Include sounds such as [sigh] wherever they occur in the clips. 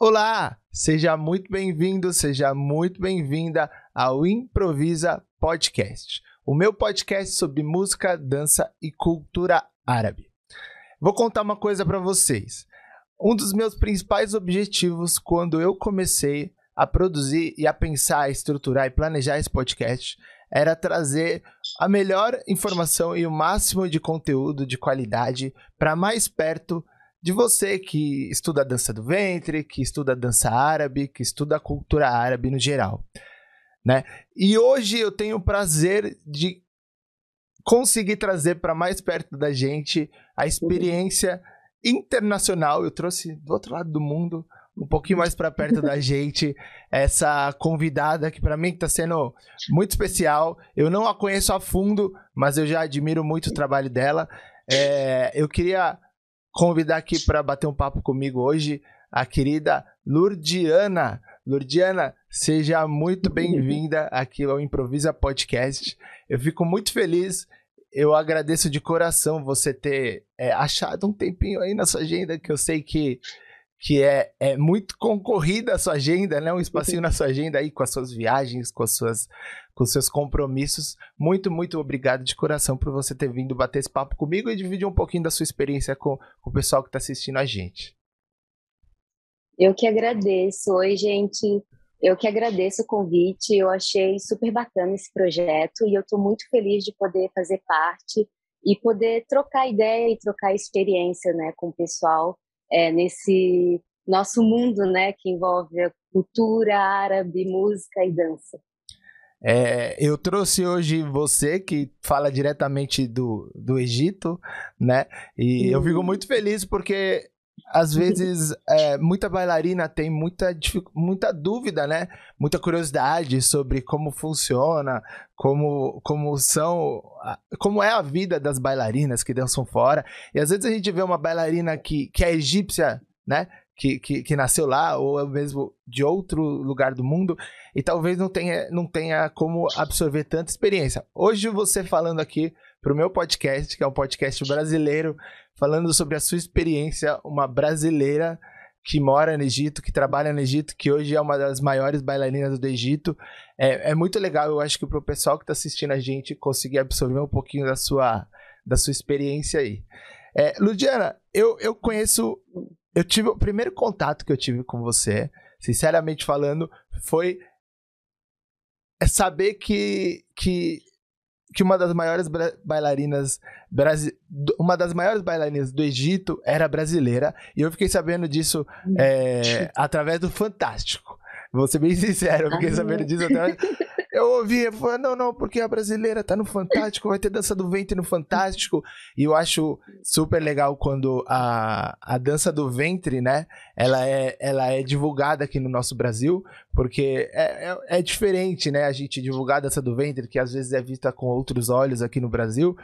Olá, seja muito bem-vindo, seja muito bem-vinda ao Improvisa Podcast, o meu podcast sobre música, dança e cultura árabe. Vou contar uma coisa para vocês. Um dos meus principais objetivos quando eu comecei a produzir e a pensar, a estruturar e planejar esse podcast era trazer a melhor informação e o máximo de conteúdo de qualidade para mais perto de você que estuda a dança do ventre, que estuda a dança árabe, que estuda a cultura árabe no geral, né? E hoje eu tenho o prazer de conseguir trazer para mais perto da gente a experiência internacional. Eu trouxe do outro lado do mundo um pouquinho mais para perto da [laughs] gente essa convidada que para mim está sendo muito especial. Eu não a conheço a fundo, mas eu já admiro muito o trabalho dela. É, eu queria convidar aqui para bater um papo comigo hoje a querida Lurdiana. Lurdiana, seja muito bem-vinda aqui ao Improvisa Podcast. Eu fico muito feliz eu agradeço de coração você ter é, achado um tempinho aí na sua agenda, que eu sei que que é, é muito concorrida a sua agenda, né? Um espacinho [laughs] na sua agenda aí com as suas viagens, com as suas com seus compromissos. Muito, muito obrigado de coração por você ter vindo bater esse papo comigo e dividir um pouquinho da sua experiência com, com o pessoal que está assistindo a gente. Eu que agradeço. Oi, gente. Eu que agradeço o convite. Eu achei super bacana esse projeto e eu estou muito feliz de poder fazer parte e poder trocar ideia e trocar experiência, né, com o pessoal é, nesse nosso mundo, né, que envolve a cultura árabe, música e dança. É, eu trouxe hoje você que fala diretamente do, do Egito, né? E eu fico uhum. muito feliz porque às vezes [laughs] é, muita bailarina tem muita, muita dúvida, né? Muita curiosidade sobre como funciona, como, como são, como é a vida das bailarinas que dançam fora. E às vezes a gente vê uma bailarina que, que é egípcia, né? Que, que, que nasceu lá, ou mesmo de outro lugar do mundo, e talvez não tenha, não tenha como absorver tanta experiência. Hoje você falando aqui para o meu podcast, que é um podcast brasileiro, falando sobre a sua experiência, uma brasileira que mora no Egito, que trabalha no Egito, que hoje é uma das maiores bailarinas do Egito. É, é muito legal, eu acho que para o pessoal que está assistindo a gente conseguir absorver um pouquinho da sua, da sua experiência aí. É, Ludiana, eu, eu conheço. Eu tive o primeiro contato que eu tive com você, sinceramente falando, foi é saber que, que que uma das maiores bailarinas uma das maiores bailarinas do Egito era brasileira e eu fiquei sabendo disso é, através do Fantástico. Vou ser bem sincero, eu fiquei sabendo disso através eu ouvi, eu falei, não, não, porque a brasileira tá no Fantástico, vai ter dança do ventre no Fantástico. E eu acho super legal quando a, a dança do ventre, né, ela é, ela é divulgada aqui no nosso Brasil, porque é, é, é diferente, né, a gente divulgar a dança do ventre, que às vezes é vista com outros olhos aqui no Brasil.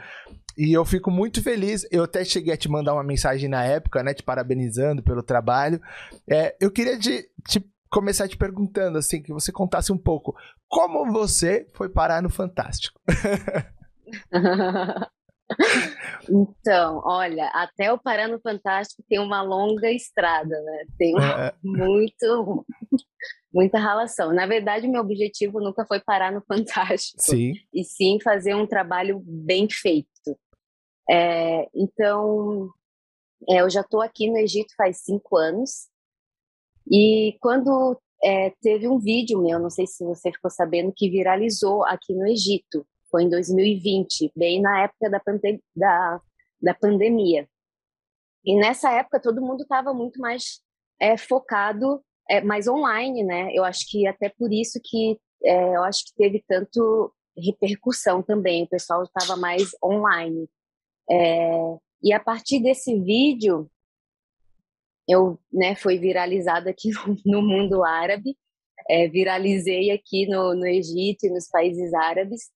E eu fico muito feliz. Eu até cheguei a te mandar uma mensagem na época, né? Te parabenizando pelo trabalho. É, eu queria te, te começar te perguntando, assim, que você contasse um pouco como você foi parar no Fantástico. [laughs] então, olha, até o parar no Fantástico tem uma longa estrada, né? Tem uma, é. muito, muita relação. Na verdade, meu objetivo nunca foi parar no Fantástico, sim. e sim fazer um trabalho bem feito. É, então, é, eu já estou aqui no Egito faz cinco anos. E quando é, teve um vídeo meu, não sei se você ficou sabendo, que viralizou aqui no Egito, foi em 2020, bem na época da, da, da pandemia. E nessa época todo mundo estava muito mais é, focado, é, mais online, né? Eu acho que até por isso que é, eu acho que teve tanto repercussão também, o pessoal estava mais online. É, e a partir desse vídeo, eu né, foi viralizado aqui [laughs] no, mundo árabe, é, viralizei aqui no, no Egito e nos países árabes,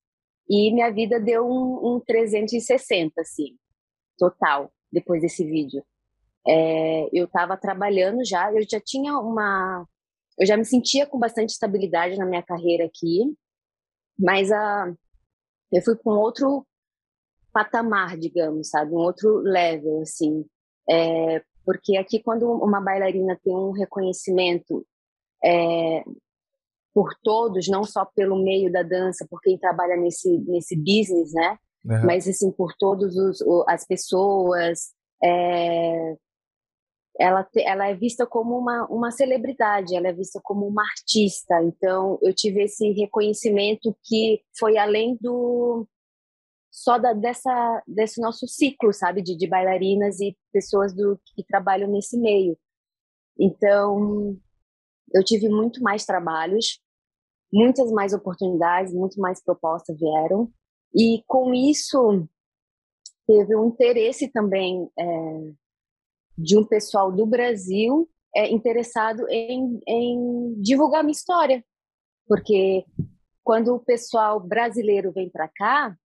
e minha vida deu um, um 360, assim, total, depois desse vídeo. É, eu estava trabalhando já, eu já tinha uma. Eu já me sentia com bastante estabilidade na minha carreira aqui, mas a, eu fui para um outro patamar, digamos, sabe? Um outro level, assim. É, porque aqui quando uma bailarina tem um reconhecimento é, por todos, não só pelo meio da dança, por quem trabalha nesse nesse business, né? Uhum. Mas assim por todos os as pessoas, é, ela, ela é vista como uma, uma celebridade, ela é vista como uma artista. Então, eu tive esse reconhecimento que foi além do só da, dessa desse nosso ciclo, sabe, de, de bailarinas e pessoas do que trabalham nesse meio. Então, eu tive muito mais trabalhos, muitas mais oportunidades, muito mais propostas vieram. E com isso, teve um interesse também é, de um pessoal do Brasil é, interessado em, em divulgar minha história. Porque quando o pessoal brasileiro vem para cá,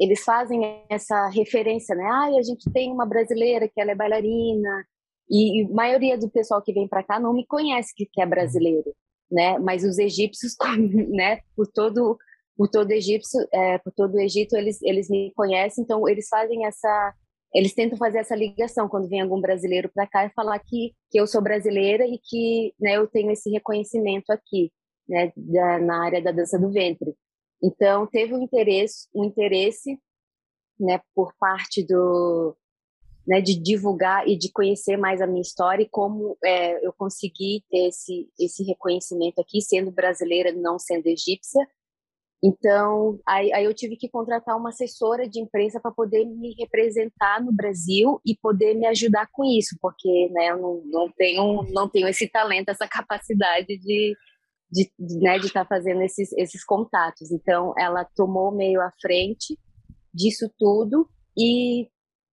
eles fazem essa referência, né? Ah, a gente tem uma brasileira que ela é bailarina, e, a maioria do pessoal que vem para cá não me conhece que, que é brasileiro, né? Mas os egípcios, [laughs] né? Por todo por todo egípcio, é, por todo o Egito, eles eles me conhecem, então eles fazem essa eles tentam fazer essa ligação quando vem algum brasileiro para cá e falar que, que eu sou brasileira e que né, eu tenho esse reconhecimento aqui, né, da, na área da dança do ventre. Então, teve um interesse, um interesse né, por parte do, né, de divulgar e de conhecer mais a minha história e como é, eu consegui ter esse, esse reconhecimento aqui, sendo brasileira, não sendo egípcia, então, aí, aí, eu tive que contratar uma assessora de imprensa para poder me representar no Brasil e poder me ajudar com isso, porque né, eu não, não, tenho, não tenho esse talento, essa capacidade de de né, de estar tá fazendo esses, esses contatos. Então, ela tomou meio à frente disso tudo e,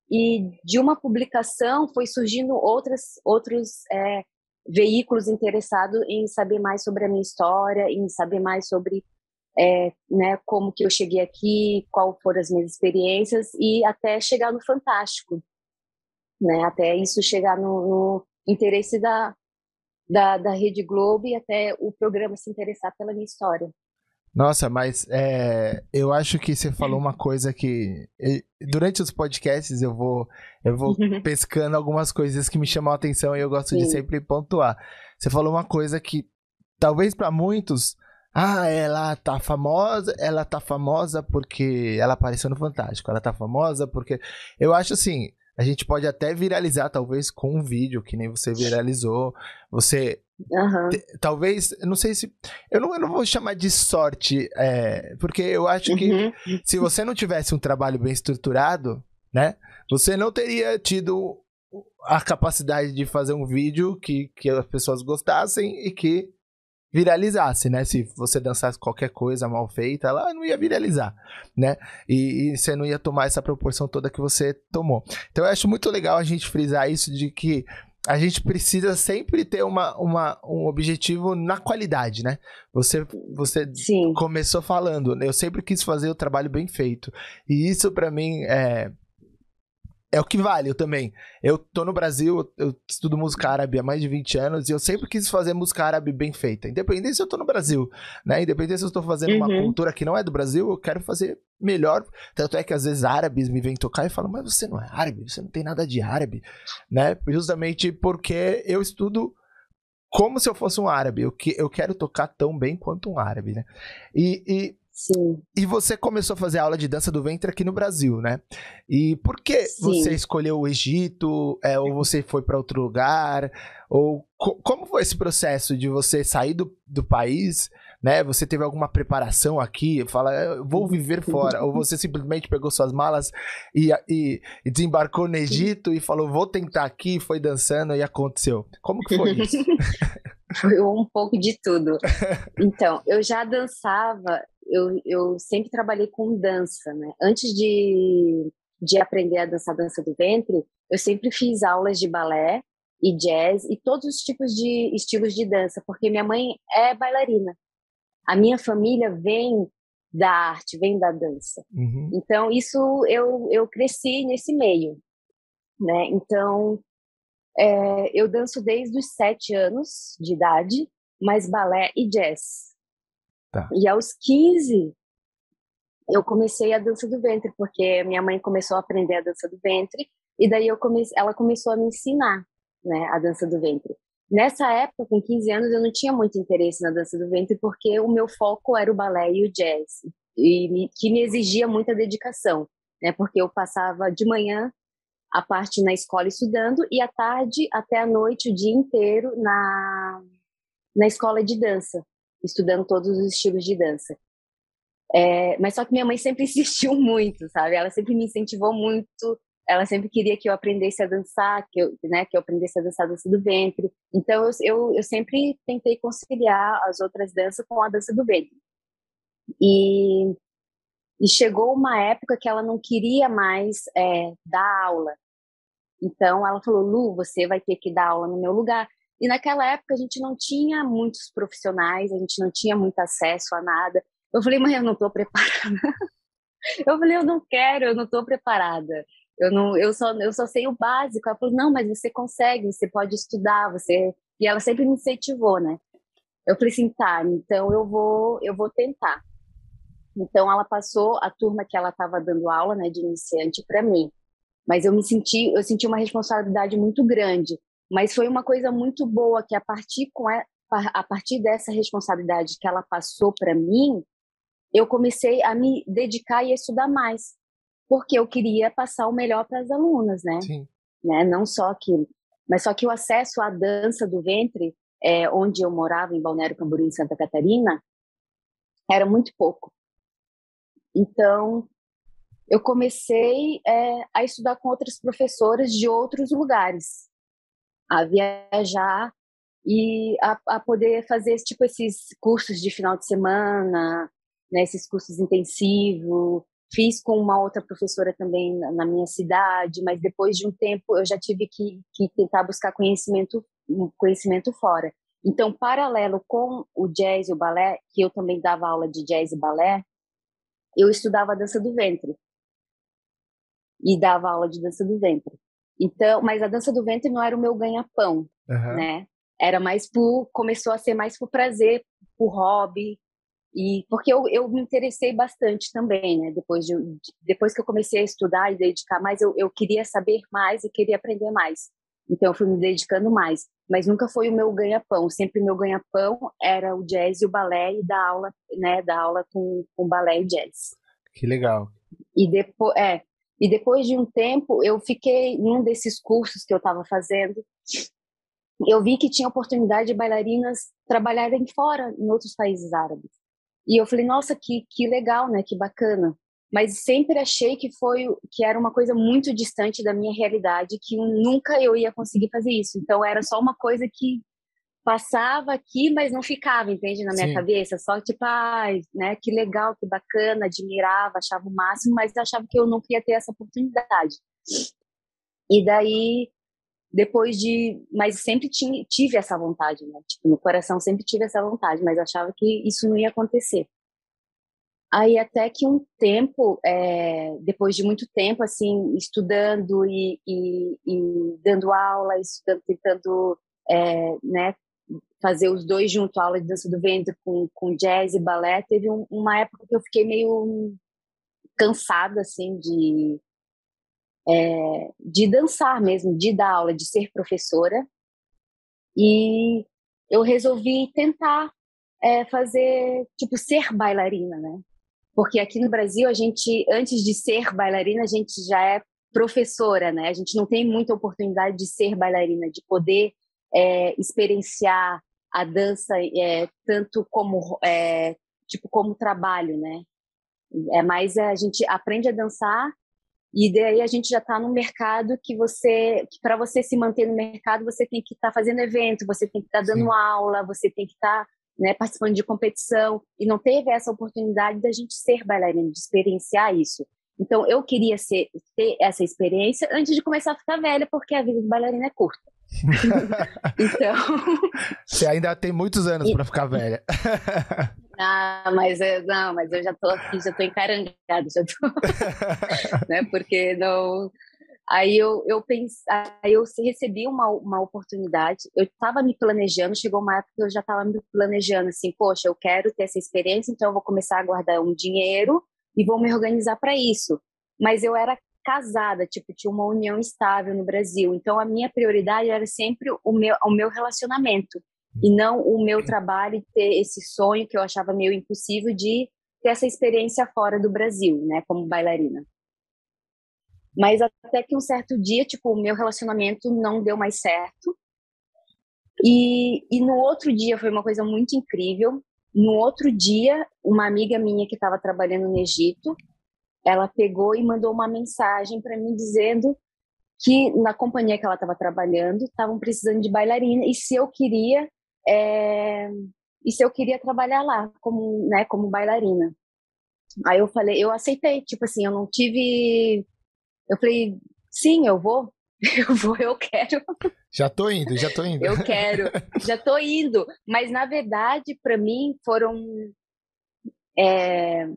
e de uma publicação foi surgindo outras, outros é, veículos interessados em saber mais sobre a minha história, em saber mais sobre é, né, como que eu cheguei aqui, qual foram as minhas experiências e até chegar no fantástico, né, até isso chegar no, no interesse da, da, da Rede Globo e até o programa se interessar pela minha história. Nossa, mas é, eu acho que você falou uma coisa que durante os podcasts eu vou eu vou pescando algumas coisas que me chamam a atenção e eu gosto Sim. de sempre pontuar. Você falou uma coisa que talvez para muitos ah, ela tá famosa, ela tá famosa porque ela apareceu no Fantástico. Ela tá famosa porque. Eu acho assim, a gente pode até viralizar, talvez, com um vídeo, que nem você viralizou. Você. Uhum. talvez, não sei se. Eu não, eu não vou chamar de sorte, é, porque eu acho que uhum. se você não tivesse um trabalho bem estruturado, né? Você não teria tido a capacidade de fazer um vídeo que, que as pessoas gostassem e que viralizasse, né? Se você dançasse qualquer coisa mal feita, ela não ia viralizar, né? E, e, você não ia tomar essa proporção toda que você tomou. Então eu acho muito legal a gente frisar isso de que a gente precisa sempre ter uma, uma, um objetivo na qualidade, né? Você, você começou falando, eu sempre quis fazer o trabalho bem feito. E isso para mim é, é o que vale, eu também. Eu tô no Brasil, eu estudo música árabe há mais de 20 anos e eu sempre quis fazer música árabe bem feita. Independente se eu tô no Brasil, né? Independente se eu estou fazendo uhum. uma cultura que não é do Brasil, eu quero fazer melhor. Tanto é que às vezes árabes me vêm tocar e falam, mas você não é árabe, você não tem nada de árabe, né? Justamente porque eu estudo como se eu fosse um árabe. Eu, que, eu quero tocar tão bem quanto um árabe, né? E, e Sim. E você começou a fazer aula de dança do ventre aqui no Brasil, né? E por que Sim. você escolheu o Egito? É, ou você foi para outro lugar? Ou co como foi esse processo de você sair do, do país? Né? Você teve alguma preparação aqui? Fala, vou viver fora? ou você simplesmente pegou suas malas e, e, e desembarcou no Egito e falou, vou tentar aqui, foi dançando e aconteceu? Como que foi [laughs] isso? foi um pouco de tudo. [laughs] Então, eu já dançava eu, eu sempre trabalhei com dança, né? Antes de, de aprender a dançar dança do ventre, eu sempre fiz aulas de balé e jazz e todos os tipos de estilos de dança, porque minha mãe é bailarina. A minha família vem da arte, vem da dança. Uhum. Então, isso eu, eu cresci nesse meio, né? Então, é, eu danço desde os sete anos de idade, mas balé e jazz. Tá. E aos 15, eu comecei a dança do ventre, porque minha mãe começou a aprender a dança do ventre E daí eu comecei, ela começou a me ensinar, né, a dança do ventre. Nessa época, com 15 anos, eu não tinha muito interesse na dança do ventre porque o meu foco era o balé e o jazz, e me, que me exigia muita dedicação, né? Porque eu passava de manhã a parte na escola estudando e à tarde até a noite o dia inteiro na na escola de dança, estudando todos os estilos de dança. É, mas só que minha mãe sempre [laughs] insistiu muito, sabe? Ela sempre me incentivou muito ela sempre queria que eu aprendesse a dançar, que eu, né, que eu aprendesse a dançar a dança do ventre. Então eu, eu, eu sempre tentei conciliar as outras danças com a dança do ventre. E, e chegou uma época que ela não queria mais é, dar aula. Então ela falou: Lu, você vai ter que dar aula no meu lugar. E naquela época a gente não tinha muitos profissionais, a gente não tinha muito acesso a nada. Eu falei, mãe, eu não estou preparada. [laughs] eu falei, eu não quero, eu não estou preparada eu não, eu só, eu só sei o básico. Ela falou, não, mas você consegue, você pode estudar, você. E ela sempre me incentivou, né? Eu falei assim, tá, então eu vou, eu vou tentar. Então ela passou a turma que ela estava dando aula, né, de iniciante para mim. Mas eu me senti, eu senti uma responsabilidade muito grande. Mas foi uma coisa muito boa que a partir com a, a partir dessa responsabilidade que ela passou para mim, eu comecei a me dedicar e a estudar mais porque eu queria passar o melhor para as alunas, né? Sim. né? Não só aquilo. Mas só que o acesso à dança do ventre, é, onde eu morava, em Balneário Camboriú, em Santa Catarina, era muito pouco. Então, eu comecei é, a estudar com outras professoras de outros lugares, a viajar e a, a poder fazer tipo esses cursos de final de semana, né, esses cursos intensivos, Fiz com uma outra professora também na, na minha cidade, mas depois de um tempo eu já tive que, que tentar buscar conhecimento, conhecimento fora. Então, paralelo com o jazz e o balé, que eu também dava aula de jazz e balé, eu estudava dança do ventre. E dava aula de dança do ventre. Então, mas a dança do ventre não era o meu ganha-pão, uhum. né? Era mais por começou a ser mais por prazer, por hobby, e porque eu, eu me interessei bastante também, né? Depois, de, depois que eu comecei a estudar e dedicar mais, eu, eu queria saber mais e queria aprender mais. Então eu fui me dedicando mais. Mas nunca foi o meu ganha-pão. Sempre meu ganha-pão era o jazz e o balé e da aula, né? Da aula com, com balé e jazz. Que legal. E depois, é, e depois de um tempo, eu fiquei num desses cursos que eu estava fazendo. Eu vi que tinha oportunidade de bailarinas trabalharem fora, em outros países árabes. E eu falei, nossa, que, que legal, né? Que bacana. Mas sempre achei que foi que era uma coisa muito distante da minha realidade, que nunca eu ia conseguir fazer isso. Então era só uma coisa que passava aqui, mas não ficava, entende, na minha Sim. cabeça. Só tipo, ai, né? Que legal, que bacana, admirava, achava o máximo, mas achava que eu não ia ter essa oportunidade. E daí depois de. Mas sempre tinha, tive essa vontade, né? Tipo, no coração sempre tive essa vontade, mas achava que isso não ia acontecer. Aí até que um tempo, é, depois de muito tempo, assim, estudando e, e, e dando aula, estudando, tentando, é, né, fazer os dois junto, aula de dança do ventre com, com jazz e balé, teve um, uma época que eu fiquei meio cansada, assim, de é, de dançar mesmo, de dar aula, de ser professora. E eu resolvi tentar é, fazer, tipo, ser bailarina, né? Porque aqui no Brasil, a gente, antes de ser bailarina, a gente já é professora, né? A gente não tem muita oportunidade de ser bailarina, de poder é, experienciar a dança é, tanto como é, tipo como trabalho, né? É mais a gente aprende a dançar e daí a gente já está no mercado que você, para você se manter no mercado, você tem que estar tá fazendo evento, você tem que estar tá dando Sim. aula, você tem que estar tá, né, participando de competição. E não teve essa oportunidade da gente ser bailarina, de experienciar isso. Então eu queria ser, ter essa experiência antes de começar a ficar velha, porque a vida de bailarina é curta. [laughs] então. Você ainda tem muitos anos para ficar velha. Ah, mas eu, não, mas eu já tô aqui, já tô encarangada, já tô, [laughs] né? Porque não. Aí eu, eu pensei, aí eu recebi uma, uma oportunidade. Eu estava me planejando, chegou uma época que eu já estava me planejando assim, poxa, eu quero ter essa experiência, então eu vou começar a guardar um dinheiro e vou me organizar para isso. Mas eu era casada, tipo, tinha uma união estável no Brasil. Então, a minha prioridade era sempre o meu, o meu relacionamento e não o meu trabalho e ter esse sonho que eu achava meio impossível de ter essa experiência fora do Brasil, né, como bailarina. Mas até que um certo dia, tipo, o meu relacionamento não deu mais certo. E, e no outro dia foi uma coisa muito incrível. No outro dia, uma amiga minha que estava trabalhando no Egito, ela pegou e mandou uma mensagem para mim dizendo que na companhia que ela estava trabalhando estavam precisando de bailarina e se eu queria é, e se eu queria trabalhar lá como né como bailarina. Aí eu falei eu aceitei tipo assim eu não tive eu falei sim eu vou [laughs] eu vou eu quero. Já tô indo já tô indo. Eu quero já tô indo. Mas na verdade para mim foram é,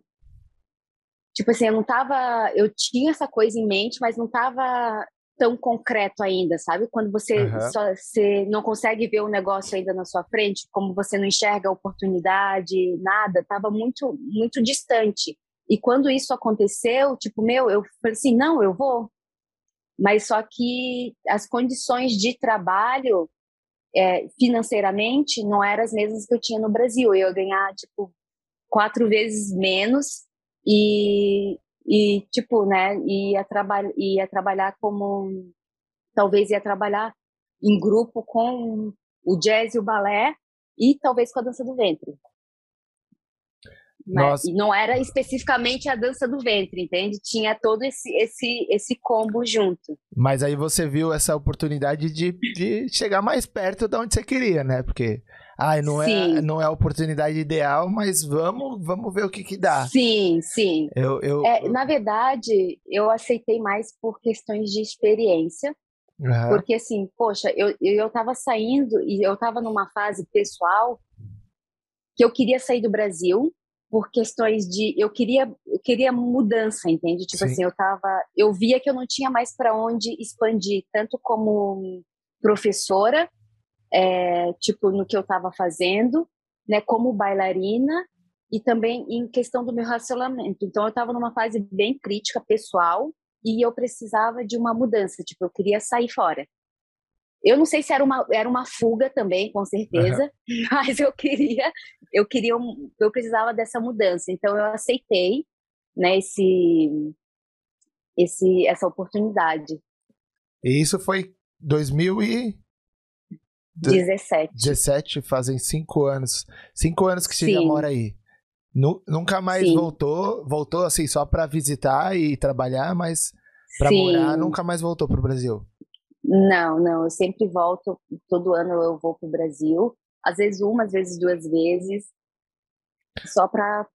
tipo assim, eu não tava, eu tinha essa coisa em mente, mas não tava tão concreto ainda, sabe? Quando você uhum. só você não consegue ver o negócio ainda na sua frente, como você não enxerga a oportunidade, nada, tava muito muito distante. E quando isso aconteceu, tipo, meu, eu falei assim, não, eu vou. Mas só que as condições de trabalho é, financeiramente não eram as mesmas que eu tinha no Brasil. Eu ia ganhar, tipo, quatro vezes menos e, e tipo, né, ia, traba ia trabalhar como, talvez ia trabalhar em grupo com o jazz e o balé e talvez com a dança do ventre. Né? E não era especificamente a dança do ventre, entende? Tinha todo esse, esse, esse combo junto. Mas aí você viu essa oportunidade de, de chegar mais perto de onde você queria, né? Porque ai, não é, não é a oportunidade ideal, mas vamos, vamos ver o que que dá. Sim, sim. Eu, eu, é, na verdade, eu aceitei mais por questões de experiência. Uhum. Porque assim, poxa, eu, eu tava saindo e eu tava numa fase pessoal que eu queria sair do Brasil por questões de eu queria eu queria mudança, entende? Tipo Sim. assim, eu tava, eu via que eu não tinha mais para onde expandir, tanto como professora é, tipo, no que eu estava fazendo, né, como bailarina e também em questão do meu relacionamento. Então, eu estava numa fase bem crítica pessoal e eu precisava de uma mudança, tipo, eu queria sair fora. Eu não sei se era uma, era uma fuga também, com certeza, uhum. [laughs] mas eu queria, eu queria, eu precisava dessa mudança. Então, eu aceitei, né, esse, esse, essa oportunidade. E isso foi 2000 e 17. 17, fazem cinco anos. Cinco anos que você mora aí. nunca mais Sim. voltou, voltou assim só para visitar e trabalhar, mas para morar nunca mais voltou para o Brasil. Não, não, eu sempre volto, todo ano eu vou para o Brasil, às vezes uma, às vezes duas vezes, só para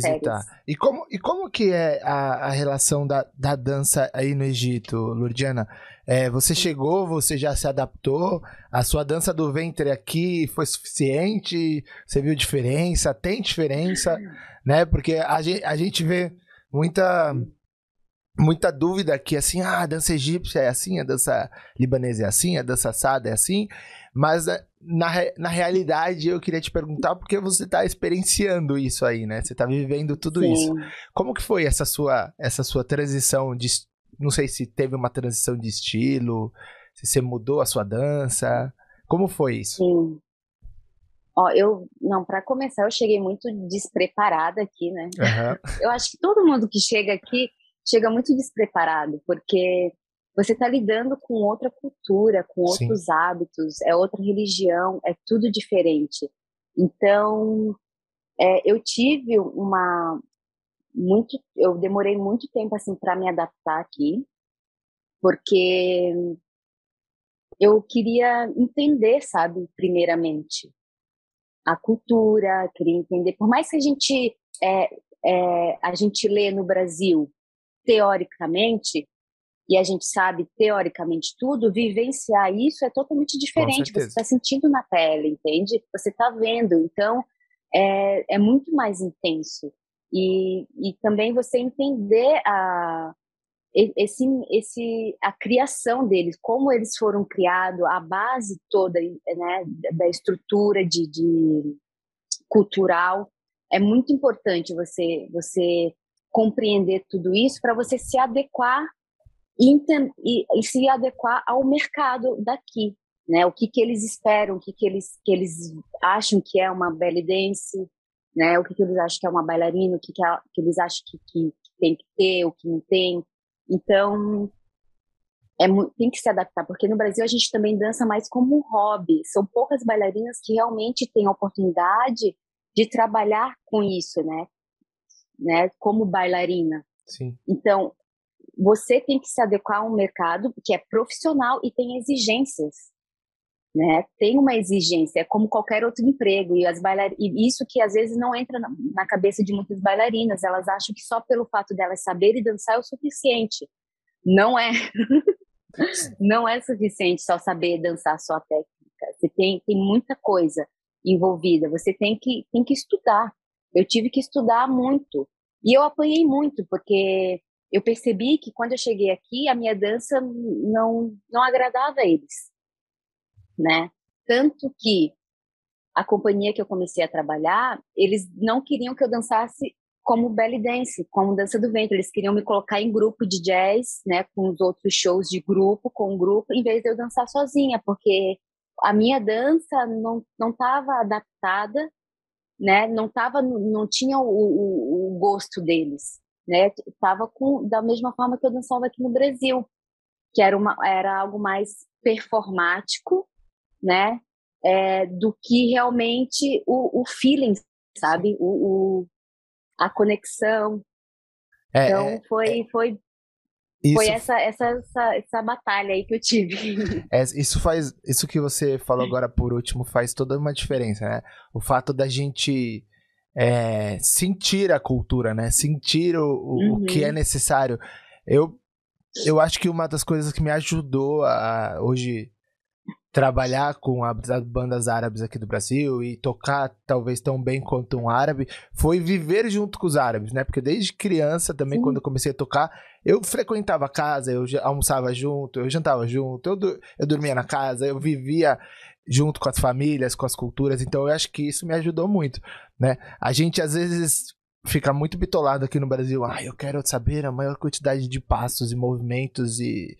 férias. E como, e como que é a, a relação da, da dança aí no Egito, Lurdiana? É, você chegou, você já se adaptou, a sua dança do ventre aqui foi suficiente, você viu diferença, tem diferença, né? Porque a gente, a gente vê muita muita dúvida aqui, assim, ah, a dança egípcia é assim, a dança libanesa é assim, a dança assada é assim, mas eh, na, na realidade eu queria te perguntar porque você está experienciando isso aí, né? Você está vivendo tudo Sim. isso. Como que foi essa sua, essa sua transição de, não sei se teve uma transição de estilo, se você mudou a sua dança, como foi isso? Sim. Ó, eu, não, para começar, eu cheguei muito despreparada aqui, né? Uhum. Eu acho que todo mundo que chega aqui chega muito despreparado, porque você está lidando com outra cultura, com outros Sim. hábitos, é outra religião, é tudo diferente. Então, é, eu tive uma muito, eu demorei muito tempo assim para me adaptar aqui, porque eu queria entender, sabe, primeiramente a cultura, queria entender. Por mais que a gente é, é, a gente lê no Brasil teoricamente, e a gente sabe teoricamente tudo, vivenciar isso é totalmente diferente. Você está sentindo na pele, entende? Você está vendo, então é, é muito mais intenso. E, e também você entender a, esse, esse, a criação deles, como eles foram criados, a base toda né, da estrutura de, de cultural, é muito importante você, você compreender tudo isso para você se adequar e, e, e, se adequar ao mercado daqui, né? O que que eles esperam, o que que eles que eles acham que é uma belly dance, né? O que que eles acham que é uma bailarina, o que que, é, que eles acham que, que, que, tem que ter, o que não tem. Então é, tem que se adaptar, porque no Brasil a gente também dança mais como um hobby. São poucas bailarinas que realmente têm a oportunidade de trabalhar com isso, né? né? Como bailarina. Sim. Então, você tem que se adequar a um mercado que é profissional e tem exigências. Né? Tem uma exigência, é como qualquer outro emprego. E, as bailar... e isso que às vezes não entra na cabeça de muitas bailarinas, elas acham que só pelo fato delas saberem dançar é o suficiente. Não é. [laughs] não é suficiente só saber dançar só a técnica. Você tem, tem muita coisa envolvida. Você tem que, tem que estudar. Eu tive que estudar muito. E eu apanhei muito, porque eu percebi que quando eu cheguei aqui, a minha dança não, não agradava a eles, né? Tanto que a companhia que eu comecei a trabalhar, eles não queriam que eu dançasse como belly dance, como dança do ventre. Eles queriam me colocar em grupo de jazz, né, com os outros shows de grupo, com o grupo, em vez de eu dançar sozinha, porque a minha dança não não estava adaptada, né? Não tava, não tinha o, o, o gosto deles né? Tava com da mesma forma que eu dançava aqui no Brasil, que era uma era algo mais performático, né? É, do que realmente o, o feeling, sabe? O, o a conexão. É, então é, foi é, foi isso, foi essa, essa, essa, essa batalha aí que eu tive. [laughs] É, isso faz isso que você falou agora por último faz toda uma diferença, né? O fato da gente é, sentir a cultura, né? Sentir o, o, uhum. o, que é uhum. necessário. Eu, eu acho que uma das coisas que me ajudou a hoje trabalhar com as bandas árabes aqui do Brasil e tocar talvez tão bem quanto um árabe foi viver junto com os árabes, né? Porque desde criança também, Sim. quando eu comecei a tocar, eu frequentava a casa, eu almoçava junto, eu jantava junto, eu, eu dormia na casa, eu vivia junto com as famílias, com as culturas. Então eu acho que isso me ajudou muito, né? A gente às vezes fica muito bitolado aqui no Brasil. Ah, eu quero saber a maior quantidade de passos e movimentos e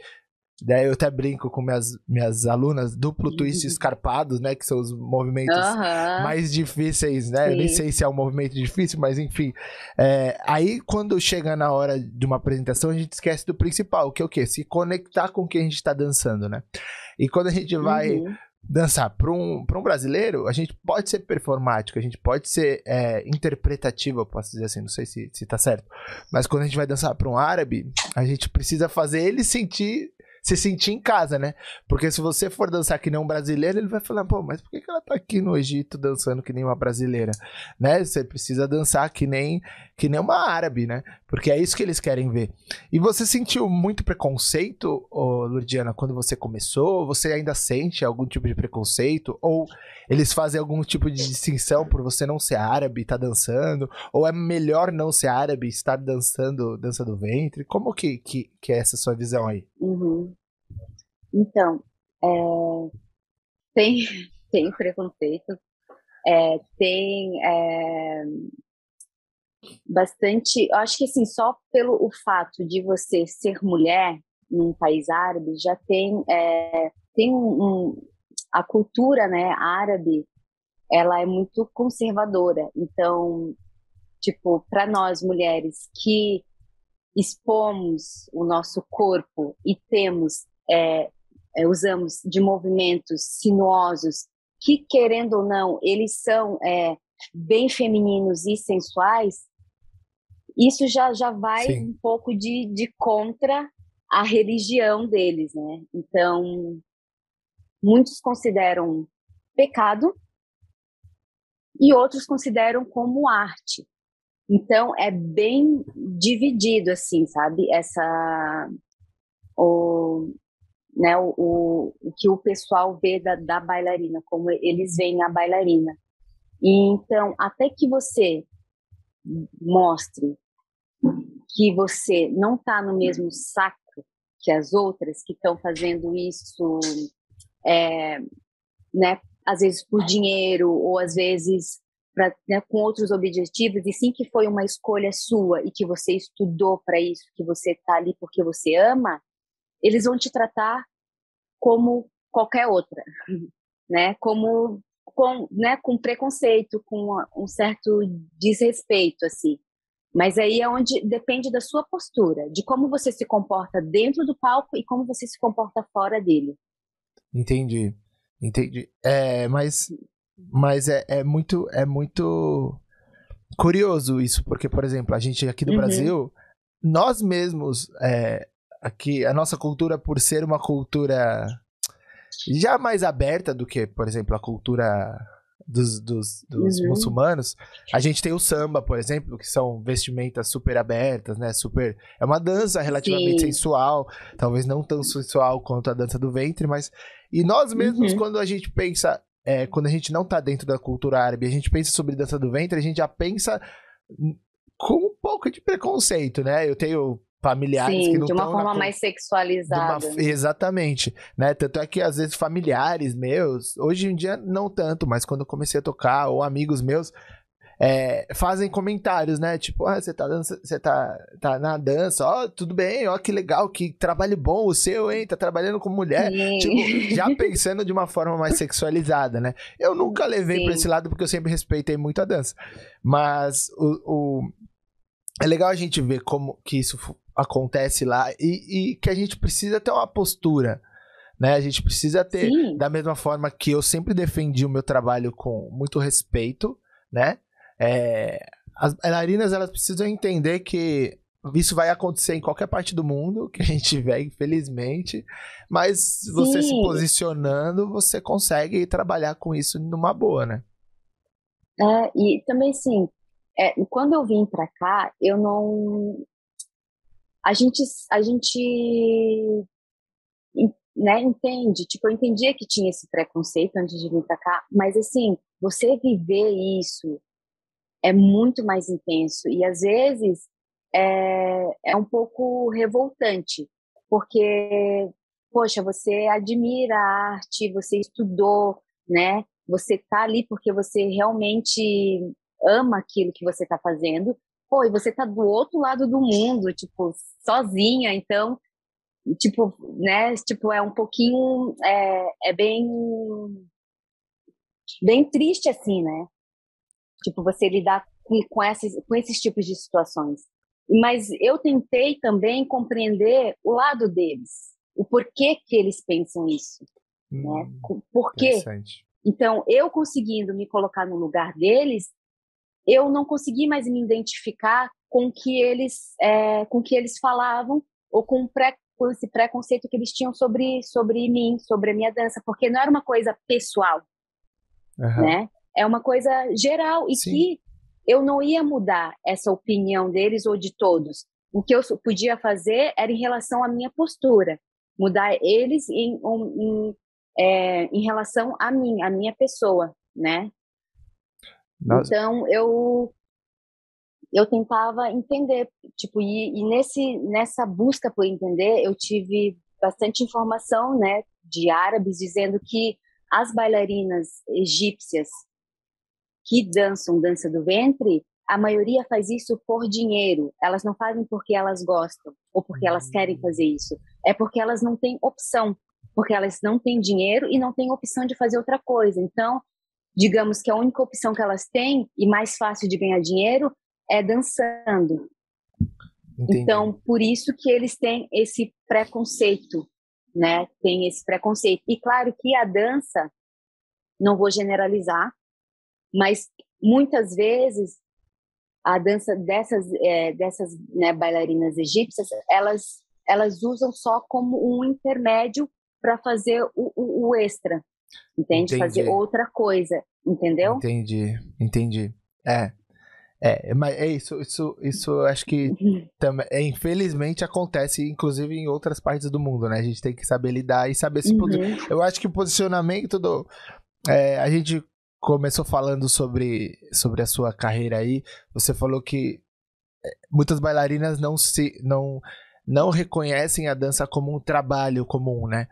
Daí eu até brinco com minhas, minhas alunas, duplo twist uhum. escarpado, né? Que são os movimentos uhum. mais difíceis, né? Sim. Eu nem sei se é um movimento difícil, mas enfim. É, aí, quando chega na hora de uma apresentação, a gente esquece do principal, que é o quê? Se conectar com o que a gente está dançando, né? E quando a gente vai uhum dançar. Para um, um brasileiro, a gente pode ser performático, a gente pode ser é, interpretativo, eu posso dizer assim, não sei se, se tá certo. Mas quando a gente vai dançar para um árabe, a gente precisa fazer ele sentir se sentir em casa, né? Porque se você for dançar que nem um brasileiro, ele vai falar, pô, mas por que, ela tá aqui no Egito dançando que nem uma brasileira? Né? Você precisa dançar que nem, que nem uma árabe, né? Porque é isso que eles querem ver. E você sentiu muito preconceito, Lurdiana, quando você começou? Você ainda sente algum tipo de preconceito? Ou eles fazem algum tipo de distinção por você não ser árabe e tá dançando? Ou é melhor não ser árabe e estar dançando dança do ventre? Como que, que, que é essa sua visão aí? Uhum. Então, é, tem, [laughs] tem preconceito, é, tem é, bastante. Eu acho que assim, só pelo o fato de você ser mulher num país árabe já tem é, tem um, um, a cultura né árabe ela é muito conservadora então tipo para nós mulheres que expomos o nosso corpo e temos é, é, usamos de movimentos sinuosos que, querendo ou não, eles são é, bem femininos e sensuais, isso já, já vai Sim. um pouco de, de contra a religião deles, né? Então, muitos consideram pecado e outros consideram como arte. Então, é bem dividido, assim, sabe? Essa... O, né, o, o, que o pessoal vê da, da bailarina, como eles veem a bailarina. E então, até que você mostre que você não está no mesmo saco que as outras que estão fazendo isso, é, né, às vezes por dinheiro ou às vezes pra, né, com outros objetivos, e sim que foi uma escolha sua e que você estudou para isso, que você está ali porque você ama, eles vão te tratar como qualquer outra, [laughs] né? Como com, né, com preconceito, com um certo desrespeito, assim. Mas aí é onde depende da sua postura, de como você se comporta dentro do palco e como você se comporta fora dele. Entendi, entendi. É, mas, mas é, é muito, é muito curioso isso, porque, por exemplo, a gente aqui no uhum. Brasil, nós mesmos, é, aqui, a nossa cultura, por ser uma cultura já mais aberta do que, por exemplo, a cultura dos, dos, dos uhum. muçulmanos, a gente tem o samba, por exemplo, que são vestimentas super abertas, né? Super. É uma dança relativamente Sim. sensual, talvez não tão sensual quanto a dança do ventre, mas. E nós mesmos, uhum. quando a gente pensa. É, quando a gente não tá dentro da cultura árabe, a gente pensa sobre dança do ventre, a gente já pensa com um pouco de preconceito, né? Eu tenho familiares Sim, que não de uma forma mais sexualizada. Uma... Exatamente, né? Tanto é que às vezes familiares meus, hoje em dia não tanto, mas quando eu comecei a tocar, ou amigos meus, é, fazem comentários, né? Tipo, ah, você tá, dança, você tá, tá na dança, ó, oh, tudo bem, ó, que legal, que trabalho bom o seu, hein? Tá trabalhando com mulher. Sim. Tipo, já [laughs] pensando de uma forma mais sexualizada, né? Eu nunca levei Sim. pra esse lado porque eu sempre respeitei muito a dança. Mas o, o é legal a gente ver como que isso acontece lá e, e, que a gente precisa ter uma postura, né? A gente precisa ter, Sim. da mesma forma que eu sempre defendi o meu trabalho com muito respeito, né? É, as bailarinas elas precisam entender que isso vai acontecer em qualquer parte do mundo que a gente tiver, infelizmente, mas você se posicionando, você consegue trabalhar com isso numa boa, né? É, e também, sim, é, quando eu vim para cá, eu não. A gente, a gente né, entende, tipo, eu entendia que tinha esse preconceito antes de vir para cá, mas assim, você viver isso é muito mais intenso e às vezes é, é um pouco revoltante, porque, poxa, você admira a arte, você estudou, né? Você tá ali porque você realmente ama aquilo que você está fazendo, pô, e você tá do outro lado do mundo, tipo, sozinha, então, tipo, né, tipo, é um pouquinho, é, é bem, bem triste, assim, né, tipo, você lidar com, com, esses, com esses tipos de situações. Mas eu tentei também compreender o lado deles, o porquê que eles pensam isso, né, hum, né, por quê. Então, eu conseguindo me colocar no lugar deles, eu não consegui mais me identificar com que eles é, com que eles falavam ou com, pré, com esse preconceito que eles tinham sobre sobre mim, sobre a minha dança, porque não era uma coisa pessoal, uhum. né? É uma coisa geral e Sim. que eu não ia mudar essa opinião deles ou de todos. O que eu podia fazer era em relação à minha postura, mudar eles em, em, é, em relação a mim, a minha pessoa, né? Nossa. Então eu eu tentava entender, tipo, e, e, nesse nessa busca por entender, eu tive bastante informação, né, de árabes dizendo que as bailarinas egípcias que dançam dança do ventre, a maioria faz isso por dinheiro. Elas não fazem porque elas gostam ou porque elas querem hum. fazer isso. É porque elas não têm opção, porque elas não têm dinheiro e não têm opção de fazer outra coisa. Então, digamos que a única opção que elas têm e mais fácil de ganhar dinheiro é dançando. Entendi. Então, por isso que eles têm esse preconceito, né? Tem esse preconceito. E claro que a dança, não vou generalizar, mas muitas vezes a dança dessas é, dessas né, bailarinas egípcias, elas elas usam só como um intermédio para fazer o, o, o extra, Entende? Entendi. Fazer outra coisa, entendeu? Entendi, entendi. É. É, mas é isso, isso, isso acho que [laughs] também, é, infelizmente acontece, inclusive em outras partes do mundo, né? A gente tem que saber lidar e saber se uhum. Eu acho que o posicionamento do. É, a gente começou falando sobre, sobre a sua carreira aí. Você falou que é, muitas bailarinas não se. não não reconhecem a dança como um trabalho comum, né?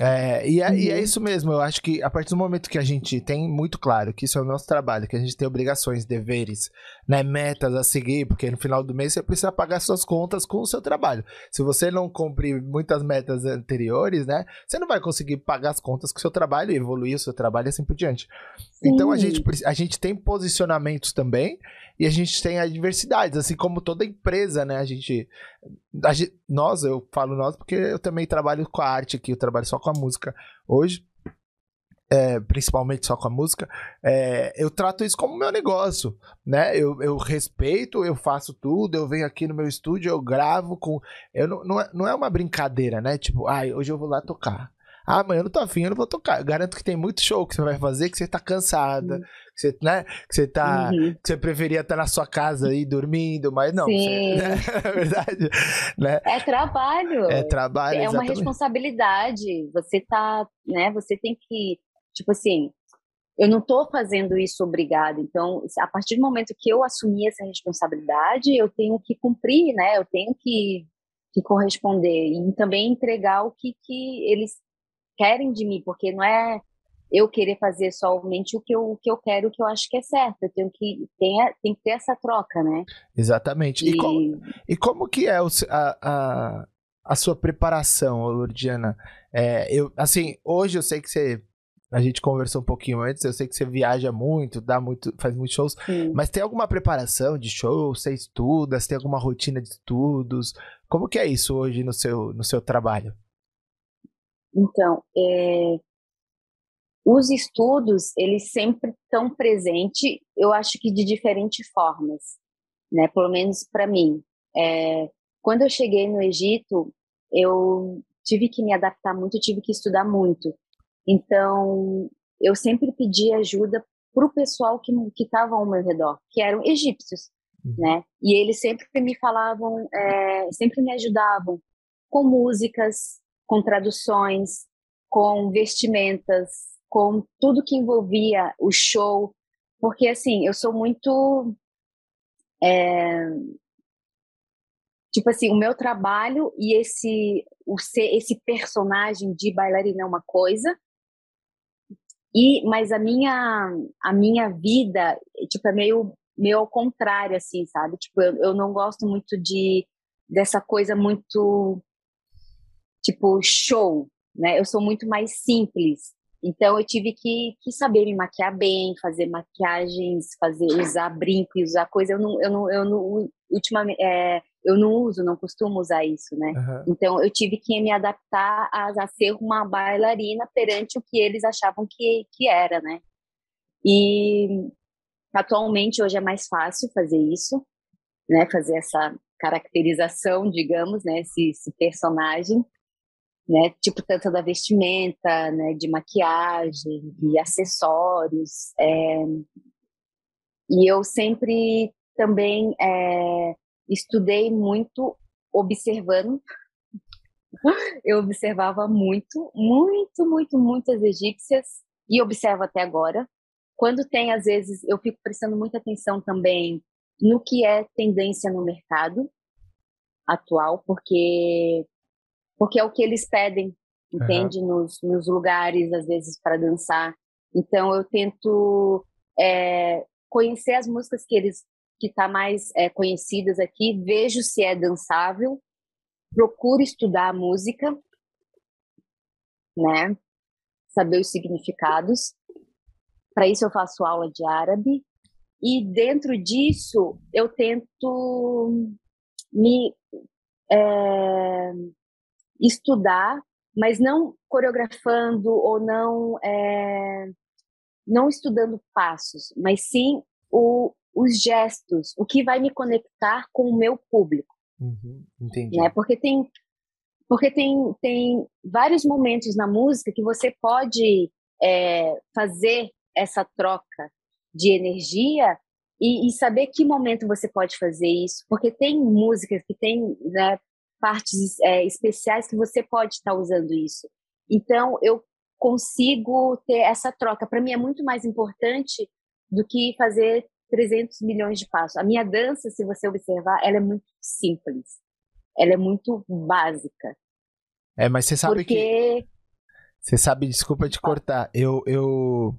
É, e, é, uhum. e, é, uhum. isso mesmo, eu acho que a partir do momento que a gente tem muito claro que isso é o nosso trabalho, que a gente tem obrigações, deveres, né, metas a seguir, porque no final do mês você precisa pagar suas contas com o seu trabalho. Se você não cumprir muitas metas anteriores, né, você não vai conseguir pagar as contas com o seu trabalho e evoluir o seu trabalho e assim por diante. Sim. Então a gente, a gente tem posicionamentos também e a gente tem adversidades, assim como toda empresa, né? A gente, gente, nós, eu falo nós porque eu também trabalho com a arte aqui, eu trabalho só com a música hoje. É, principalmente só com a música, é, eu trato isso como meu negócio, né? Eu, eu, respeito, eu faço tudo, eu venho aqui no meu estúdio, eu gravo com. Eu não, não, é, não é uma brincadeira, né? Tipo, ai, ah, hoje eu vou lá tocar. Ah, amanhã eu não tô afim, eu não vou tocar. Eu garanto que tem muito show que você vai fazer que você tá cansada, uhum. que você, né? Que você tá. Uhum. Que você preferia estar na sua casa aí dormindo, mas não. Sim. Você, [laughs] né? É verdade. Né? É trabalho. É trabalho. É exatamente. uma responsabilidade. Você tá, né? Você tem que. Tipo assim, eu não estou fazendo isso obrigado. Então, a partir do momento que eu assumi essa responsabilidade, eu tenho que cumprir, né? Eu tenho que, que corresponder e também entregar o que, que eles querem de mim, porque não é eu querer fazer somente o que eu, o que eu quero, o que eu acho que é certo. Eu tenho que, tem, tem que ter essa troca, né? Exatamente. E, e, como, e como que é o, a, a, a sua preparação, Lourdiana? É, eu, assim, hoje eu sei que você a gente conversou um pouquinho antes, eu sei que você viaja muito, dá muito, faz muitos shows, Sim. mas tem alguma preparação de show? Você estuda? Você tem alguma rotina de estudos? Como que é isso hoje no seu, no seu trabalho? Então, é, os estudos, eles sempre estão presentes, eu acho que de diferentes formas, né? Pelo menos para mim. É, quando eu cheguei no Egito, eu tive que me adaptar muito, tive que estudar muito. Então, eu sempre pedi ajuda para o pessoal que estava ao meu redor, que eram egípcios, uhum. né? E eles sempre me falavam, é, sempre me ajudavam com músicas, com traduções, com vestimentas, com tudo que envolvia o show, porque assim eu sou muito é, tipo assim o meu trabalho e esse o ser esse personagem de bailarina é uma coisa. E mas a minha a minha vida tipo é meio meio ao contrário assim sabe? Tipo eu, eu não gosto muito de dessa coisa muito tipo show, né? Eu sou muito mais simples. Então eu tive que, que saber me maquiar bem, fazer maquiagens, fazer usar brinco e usar coisa. Eu não, eu não, eu não ultimamente é, eu não uso, não costumo usar isso, né? Uhum. Então eu tive que me adaptar a, a, ser uma bailarina perante o que eles achavam que, que era, né? E atualmente hoje é mais fácil fazer isso, né? Fazer essa caracterização, digamos, né? Esse, esse personagem né? Tipo, tanto da vestimenta, né? De maquiagem, de acessórios. É... E eu sempre também é, estudei muito observando. [laughs] Eu observava muito, muito, muito, muitas egípcias e observo até agora. Quando tem, às vezes, eu fico prestando muita atenção também no que é tendência no mercado atual, porque porque é o que eles pedem, entende? Uhum. Nos, nos lugares, às vezes, para dançar. Então, eu tento é, conhecer as músicas que eles que tá mais é, conhecidas aqui, vejo se é dançável, procuro estudar a música, né? Saber os significados. Para isso eu faço aula de árabe e dentro disso eu tento me é, estudar, mas não coreografando ou não é, não estudando passos, mas sim o, os gestos, o que vai me conectar com o meu público. Uhum, entendi. Né? Porque tem porque tem, tem vários momentos na música que você pode é, fazer essa troca de energia e, e, saber que momento você pode fazer isso, porque tem músicas que tem né, partes é, especiais que você pode estar tá usando isso. Então, eu consigo ter essa troca. Para mim é muito mais importante do que fazer 300 milhões de passos. A minha dança, se você observar, ela é muito simples. ela é muito básica. É, mas você sabe porque... que. Você sabe, desculpa te cortar. Eu, eu,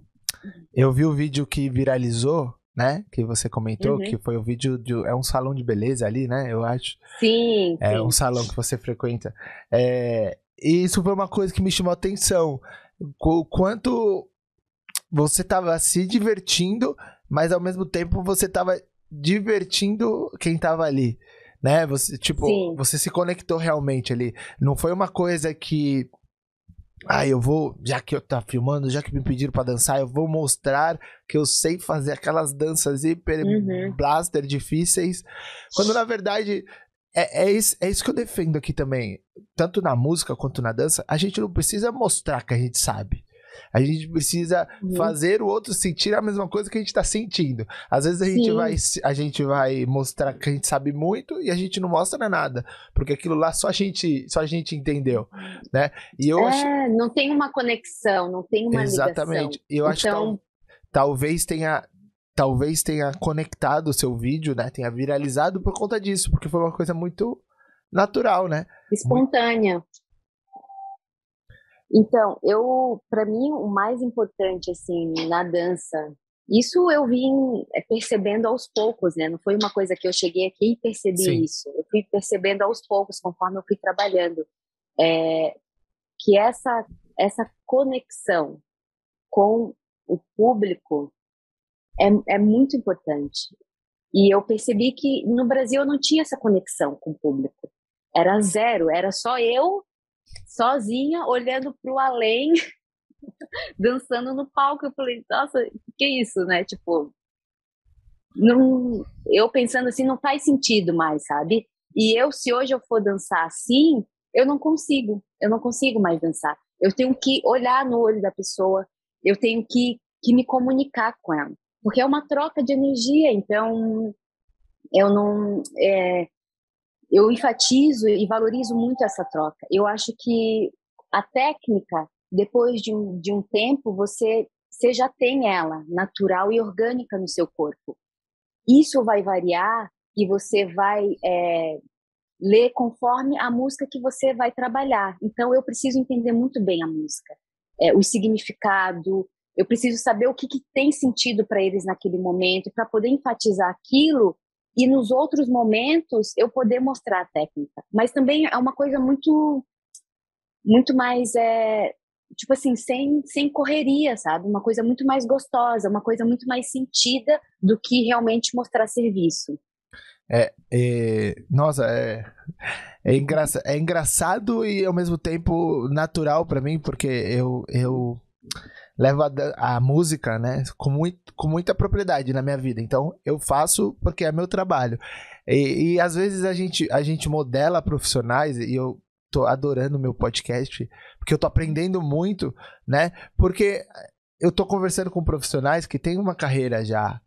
eu vi o vídeo que viralizou, né? Que você comentou, uhum. que foi o vídeo de. É um salão de beleza ali, né? Eu acho. Sim. É sim. um salão que você frequenta. É, e isso foi uma coisa que me chamou a atenção. O quanto você estava se divertindo, mas ao mesmo tempo você estava divertindo quem estava ali, né? Você tipo, Sim. você se conectou realmente ali. Não foi uma coisa que ah, eu vou, já que eu tá filmando, já que me pediram para dançar, eu vou mostrar que eu sei fazer aquelas danças hiper uhum. blaster difíceis. Quando na verdade é, é, isso, é isso que eu defendo aqui também. Tanto na música quanto na dança, a gente não precisa mostrar que a gente sabe. A gente precisa uhum. fazer o outro sentir a mesma coisa que a gente está sentindo. Às vezes a gente, vai, a gente vai mostrar que a gente sabe muito e a gente não mostra nada, porque aquilo lá só a gente, só a gente entendeu, né? E eu é, acho... não tem uma conexão, não tem uma Exatamente. E eu então... acho que tal, talvez tenha talvez tenha conectado o seu vídeo, né? Tenha viralizado por conta disso, porque foi uma coisa muito natural, né? Espontânea. Então, eu, para mim, o mais importante, assim, na dança, isso eu vim é, percebendo aos poucos, né? Não foi uma coisa que eu cheguei aqui e percebi Sim. isso. Eu fui percebendo aos poucos, conforme eu fui trabalhando, é, que essa essa conexão com o público é, é muito importante. E eu percebi que no Brasil eu não tinha essa conexão com o público. Era zero, era só eu sozinha, olhando para o além, [laughs] dançando no palco. Eu falei, nossa, que isso, né? Tipo, não, eu pensando assim, não faz sentido mais, sabe? E eu, se hoje eu for dançar assim, eu não consigo, eu não consigo mais dançar. Eu tenho que olhar no olho da pessoa, eu tenho que, que me comunicar com ela, porque é uma troca de energia, então eu não. É, eu enfatizo e valorizo muito essa troca. Eu acho que a técnica, depois de um, de um tempo, você, você já tem ela natural e orgânica no seu corpo. Isso vai variar e você vai é, ler conforme a música que você vai trabalhar. Então, eu preciso entender muito bem a música, é, o significado. Eu preciso saber o que, que tem sentido para eles naquele momento, para poder enfatizar aquilo e nos outros momentos eu poder mostrar a técnica. Mas também é uma coisa muito muito mais é, tipo assim, sem, sem correria, sabe? Uma coisa muito mais gostosa, uma coisa muito mais sentida do que realmente mostrar serviço. É, é nossa, é, é, engraça, é engraçado e ao mesmo tempo natural para mim, porque eu, eu levo a, a, música, né, com, muito, com muita propriedade na minha vida. Então, eu faço porque é meu trabalho. E, e às vezes a gente, a gente modela profissionais, e eu tô adorando o meu podcast, porque eu tô aprendendo muito, né, porque eu tô conversando com profissionais que têm uma carreira já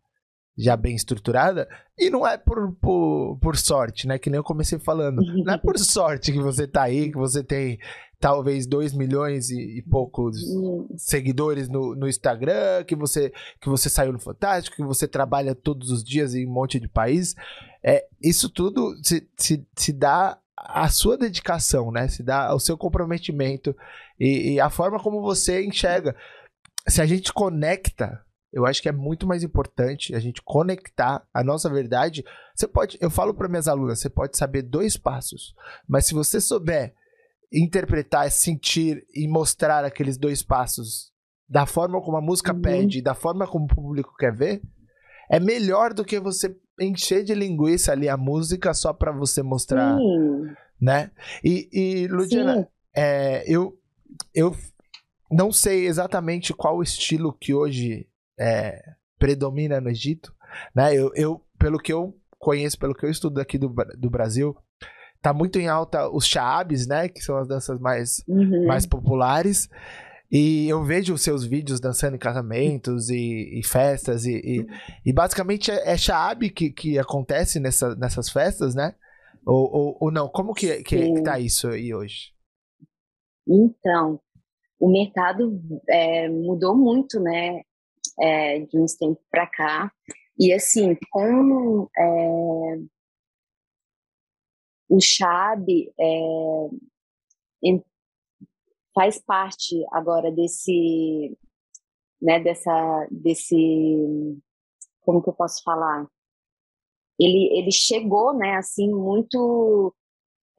já bem estruturada, e não é por, por, por sorte, né? Que nem eu comecei falando. Não é por sorte que você tá aí, que você tem talvez 2 milhões e, e poucos seguidores no, no Instagram, que você, que você saiu no Fantástico, que você trabalha todos os dias em um monte de país. É, isso tudo se, se, se dá a sua dedicação, né? Se dá ao seu comprometimento e, e a forma como você enxerga. Se a gente conecta eu acho que é muito mais importante a gente conectar a nossa verdade. Você pode, eu falo para minhas alunas, você pode saber dois passos, mas se você souber interpretar, sentir e mostrar aqueles dois passos da forma como a música uhum. pede, da forma como o público quer ver, é melhor do que você encher de linguiça ali a música só para você mostrar, Sim. né? E, e Ludiana, é, eu eu não sei exatamente qual estilo que hoje é, predomina no Egito, né? Eu, eu, pelo que eu conheço, pelo que eu estudo aqui do, do Brasil, tá muito em alta os shaabis, né? Que são as danças mais, uhum. mais populares. E eu vejo os seus vídeos dançando em casamentos e, e festas, e, e, e, basicamente é, é que, que acontece nessa, nessas festas, né? Ou, ou, ou não? Como que, que, que tá isso aí hoje? Então, o mercado é, mudou muito, né? é, de uns tempos para cá. E assim, com é, o Chab é, faz parte agora desse, né, dessa, desse, como que eu posso falar? Ele, ele chegou, né, assim, muito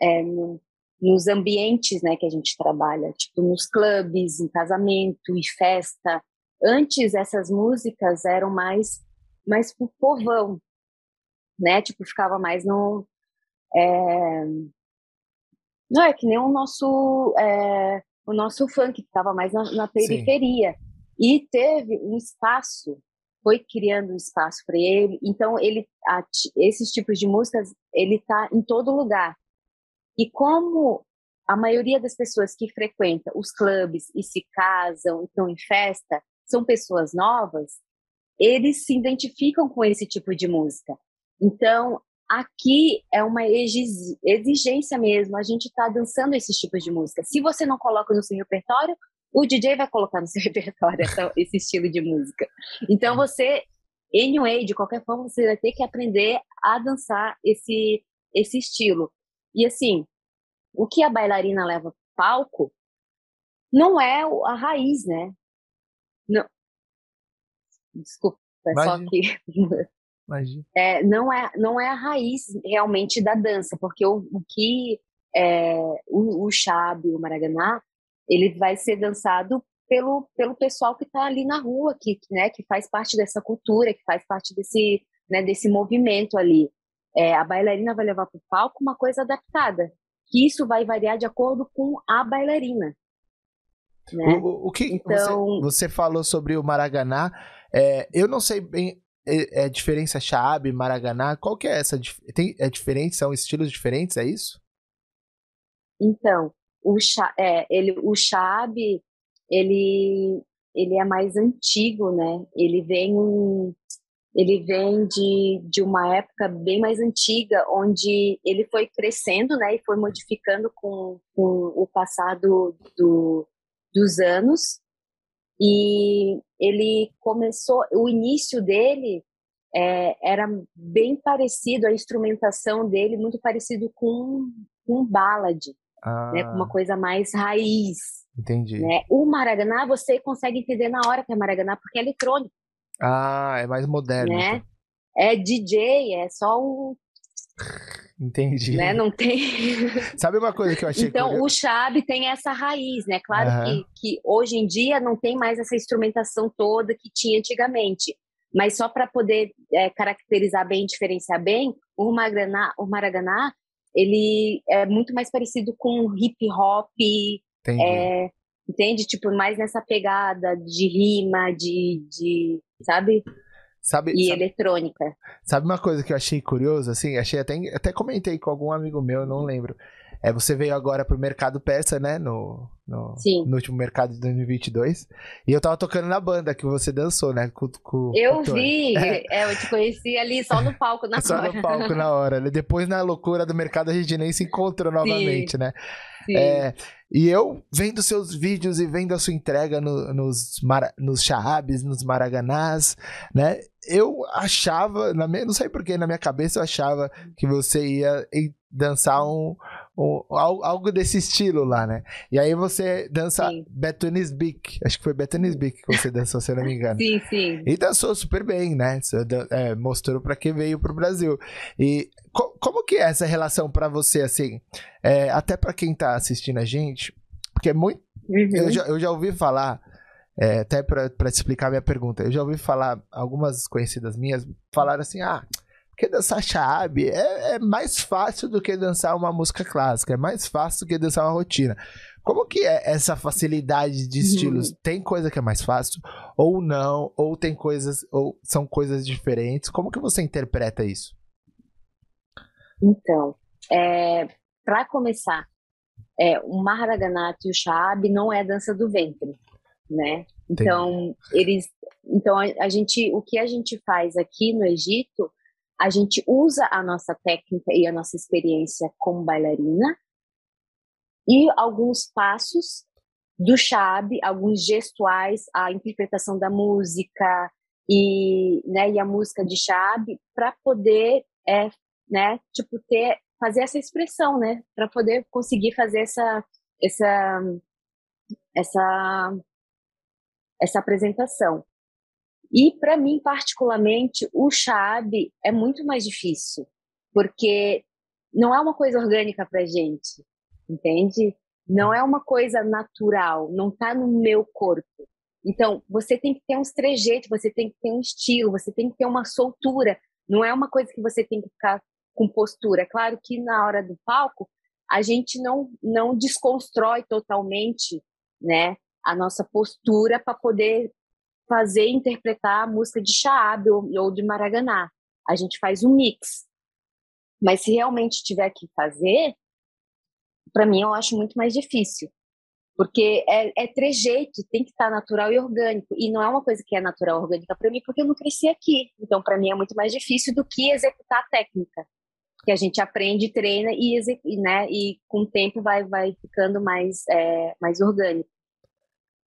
é, no, nos ambientes, né, que a gente trabalha, tipo nos clubes, em casamento e festa. Antes essas músicas eram mais, mais pro povão, né, tipo ficava mais no é, não é que nem o nosso é, o nosso funk que estava mais na, na periferia. Sim. e teve um espaço foi criando um espaço para ele. Então ele a, esses tipos de músicas ele tá em todo lugar. E como a maioria das pessoas que frequentam os clubes e se casam estão em festa são pessoas novas eles se identificam com esse tipo de música. Então Aqui é uma exigência mesmo, a gente está dançando esses tipos de música. Se você não coloca no seu repertório, o DJ vai colocar no seu [laughs] repertório essa, esse estilo de música. Então você, anyway, de qualquer forma, você vai ter que aprender a dançar esse, esse estilo. E assim, o que a bailarina leva para palco não é a raiz, né? Não. Desculpa, é só que [laughs] é, não, é, não é a raiz realmente da dança, porque o, o que é, o, o o maraganá, ele vai ser dançado pelo, pelo pessoal que está ali na rua, que, né, que faz parte dessa cultura, que faz parte desse, né, desse movimento ali. É, a bailarina vai levar para o palco uma coisa adaptada, que isso vai variar de acordo com a bailarina. Né? O, o, que então... você, você falou sobre o Maraganá, é, eu não sei bem é, é diferença Shaab, Maraganá? Qual que é essa? Tem, é diferente? São estilos diferentes, é isso? Então, o, é, ele, o Shaab, ele, ele é mais antigo, né? Ele vem, ele vem de, de uma época bem mais antiga, onde ele foi crescendo, né? E foi modificando com, com o passado do, dos anos. E ele começou, o início dele é, era bem parecido, a instrumentação dele muito parecido com um ballad, ah. né, com uma coisa mais raiz. Entendi. Né? O Maracanã você consegue entender na hora que é Maracanã porque é eletrônico. Ah, é mais moderno. Né? Então. É DJ, é só o Entendi. Né? Não tem. [laughs] Sabe uma coisa que eu achei Então, curioso? o chave tem essa raiz, né? Claro uhum. que, que hoje em dia não tem mais essa instrumentação toda que tinha antigamente. Mas só para poder é, caracterizar bem, diferenciar bem, o Maracanã, o Maracanã, ele é muito mais parecido com hip hop, é, entende? Tipo, mais nessa pegada de rima, de, de sabe? Sabe, e sabe, eletrônica. Sabe uma coisa que eu achei curioso, assim? Achei até, até comentei com algum amigo meu, não lembro. É, você veio agora pro mercado persa, né? No, no, no, último mercado de 2022. E eu tava tocando na banda que você dançou, né? Com, com, eu com vi! É. [laughs] é. eu te conheci ali só no palco na só hora. Só no palco na hora. Né? Depois, na loucura do mercado, a gente nem se encontrou novamente, Sim. né? Sim. É, e eu, vendo seus vídeos e vendo a sua entrega no, nos, mara, nos charabes, nos maraganás, né? Eu achava, na minha, não sei porquê, na minha cabeça eu achava que você ia dançar um, um, algo desse estilo lá, né? E aí você dança Bethany's Beak, acho que foi Bethany's Beak que você dançou, se eu não me engano. Sim, sim. E dançou super bem, né? É, mostrou para que veio pro Brasil. E co como que é essa relação para você, assim? É, até para quem tá assistindo a gente, porque é muito... Uhum. Eu, já, eu já ouvi falar... É, até para te explicar a minha pergunta, eu já ouvi falar, algumas conhecidas minhas falaram assim: ah, porque dançar chave é, é, mais fácil do que dançar uma música clássica, é mais fácil do que dançar uma rotina. Como que é essa facilidade de estilos? Uhum. Tem coisa que é mais fácil ou não? Ou tem coisas ou são coisas diferentes? Como que você interpreta isso? Então, é, para começar, é, o Maharaganat e o Shab não é dança do ventre, né? Então, eles, então a, a gente, o que a gente faz aqui no Egito a gente usa a nossa técnica e a nossa experiência como bailarina e alguns passos do chab, alguns gestuais, a interpretação da música e, né, e a música de chab para poder é, né, tipo ter fazer essa expressão, né? Para poder conseguir fazer essa, essa, essa, essa apresentação. E para mim, particularmente, o Shaab é muito mais difícil, porque não é uma coisa orgânica para gente, entende? Não é uma coisa natural, não está no meu corpo. Então, você tem que ter uns trejeitos, você tem que ter um estilo, você tem que ter uma soltura. Não é uma coisa que você tem que ficar com postura. Claro que na hora do palco, a gente não, não desconstrói totalmente né, a nossa postura para poder fazer interpretar a música de Shaab ou, ou de Maraganá. A gente faz um mix. Mas se realmente tiver que fazer, para mim eu acho muito mais difícil. Porque é, é trejeito, tem que estar tá natural e orgânico. E não é uma coisa que é natural e orgânica para mim, porque eu não cresci aqui. Então, para mim, é muito mais difícil do que executar a técnica. Que a gente aprende, treina e, né, e com o tempo vai, vai ficando mais, é, mais orgânico.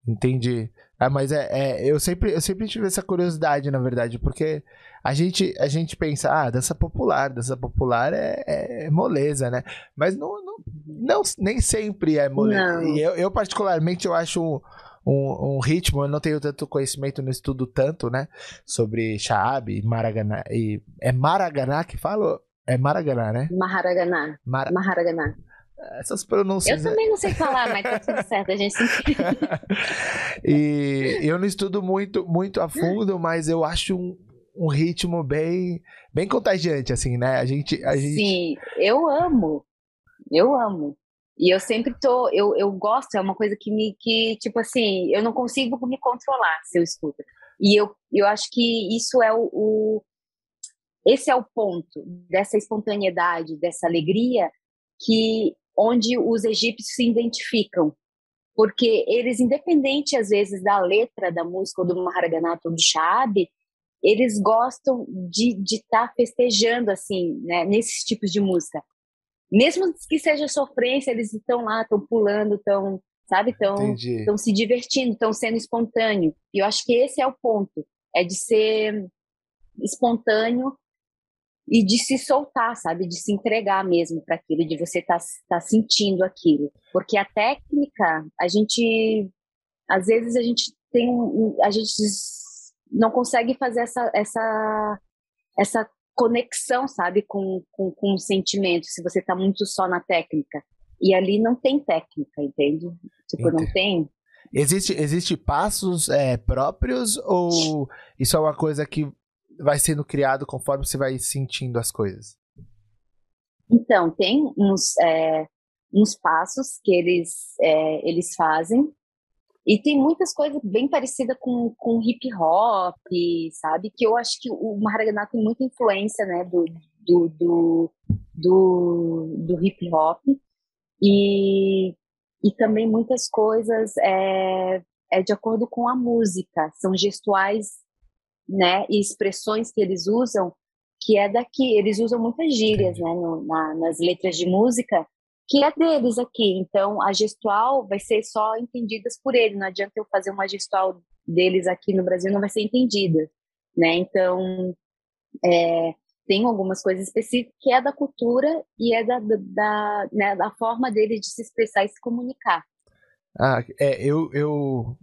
Entendi. Ah, mas é, é, eu, sempre, eu sempre tive essa curiosidade, na verdade, porque a gente, a gente pensa, ah, dança popular, dança popular é, é, é moleza, né? Mas não, não, não, nem sempre é moleza. Não. E eu, eu, particularmente, eu acho um, um, um, ritmo, eu não tenho tanto conhecimento, no estudo tanto, né? Sobre Shaab, Maraganá. E, é Maraganá que fala? É Maraganá, né? Maharaganá. Mar... Maharaganá. Essas pronúncias. Eu né? também não sei falar, mas tá tudo certo, a gente [laughs] E eu não estudo muito, muito a fundo, mas eu acho um, um ritmo bem, bem contagiante, assim, né? A gente, a gente... Sim, eu amo. Eu amo. E eu sempre tô, eu, eu gosto, é uma coisa que me, que, tipo assim, eu não consigo me controlar se eu escuto. E eu, eu acho que isso é o, o esse é o ponto dessa espontaneidade, dessa alegria que onde os egípcios se identificam, porque eles, independente às vezes da letra da música ou do Maharaganato ou do Shaab, eles gostam de estar tá festejando assim, né, nesses tipos de música. Mesmo que seja sofrência, eles estão lá, estão pulando, estão, sabe, estão se divertindo, estão sendo espontâneo. E eu acho que esse é o ponto, é de ser espontâneo e de se soltar, sabe? De se entregar mesmo para aquilo, de você estar tá, tá sentindo aquilo. Porque a técnica, a gente. Às vezes a gente tem. A gente não consegue fazer essa, essa, essa conexão, sabe? Com, com, com o sentimento, se você está muito só na técnica. E ali não tem técnica, entende? Tipo, Entendi. não tem. Existe, existe passos é, próprios ou isso é uma coisa que vai sendo criado conforme você vai sentindo as coisas? Então, tem uns, é, uns passos que eles, é, eles fazem, e tem muitas coisas bem parecidas com, com hip hop, sabe? Que eu acho que o Maharagana tem muita influência, né, do, do, do, do, do hip hop. E, e também muitas coisas é, é de acordo com a música, são gestuais né, e expressões que eles usam, que é daqui. Eles usam muitas gírias, né, no, na, nas letras de música, que é deles aqui. Então, a gestual vai ser só entendidas por ele. Não adianta eu fazer uma gestual deles aqui no Brasil, não vai ser entendida, né? Então, é, tem algumas coisas específicas que é da cultura e é da, da, da, né, da forma dele de se expressar e se comunicar. Ah, é, eu, eu,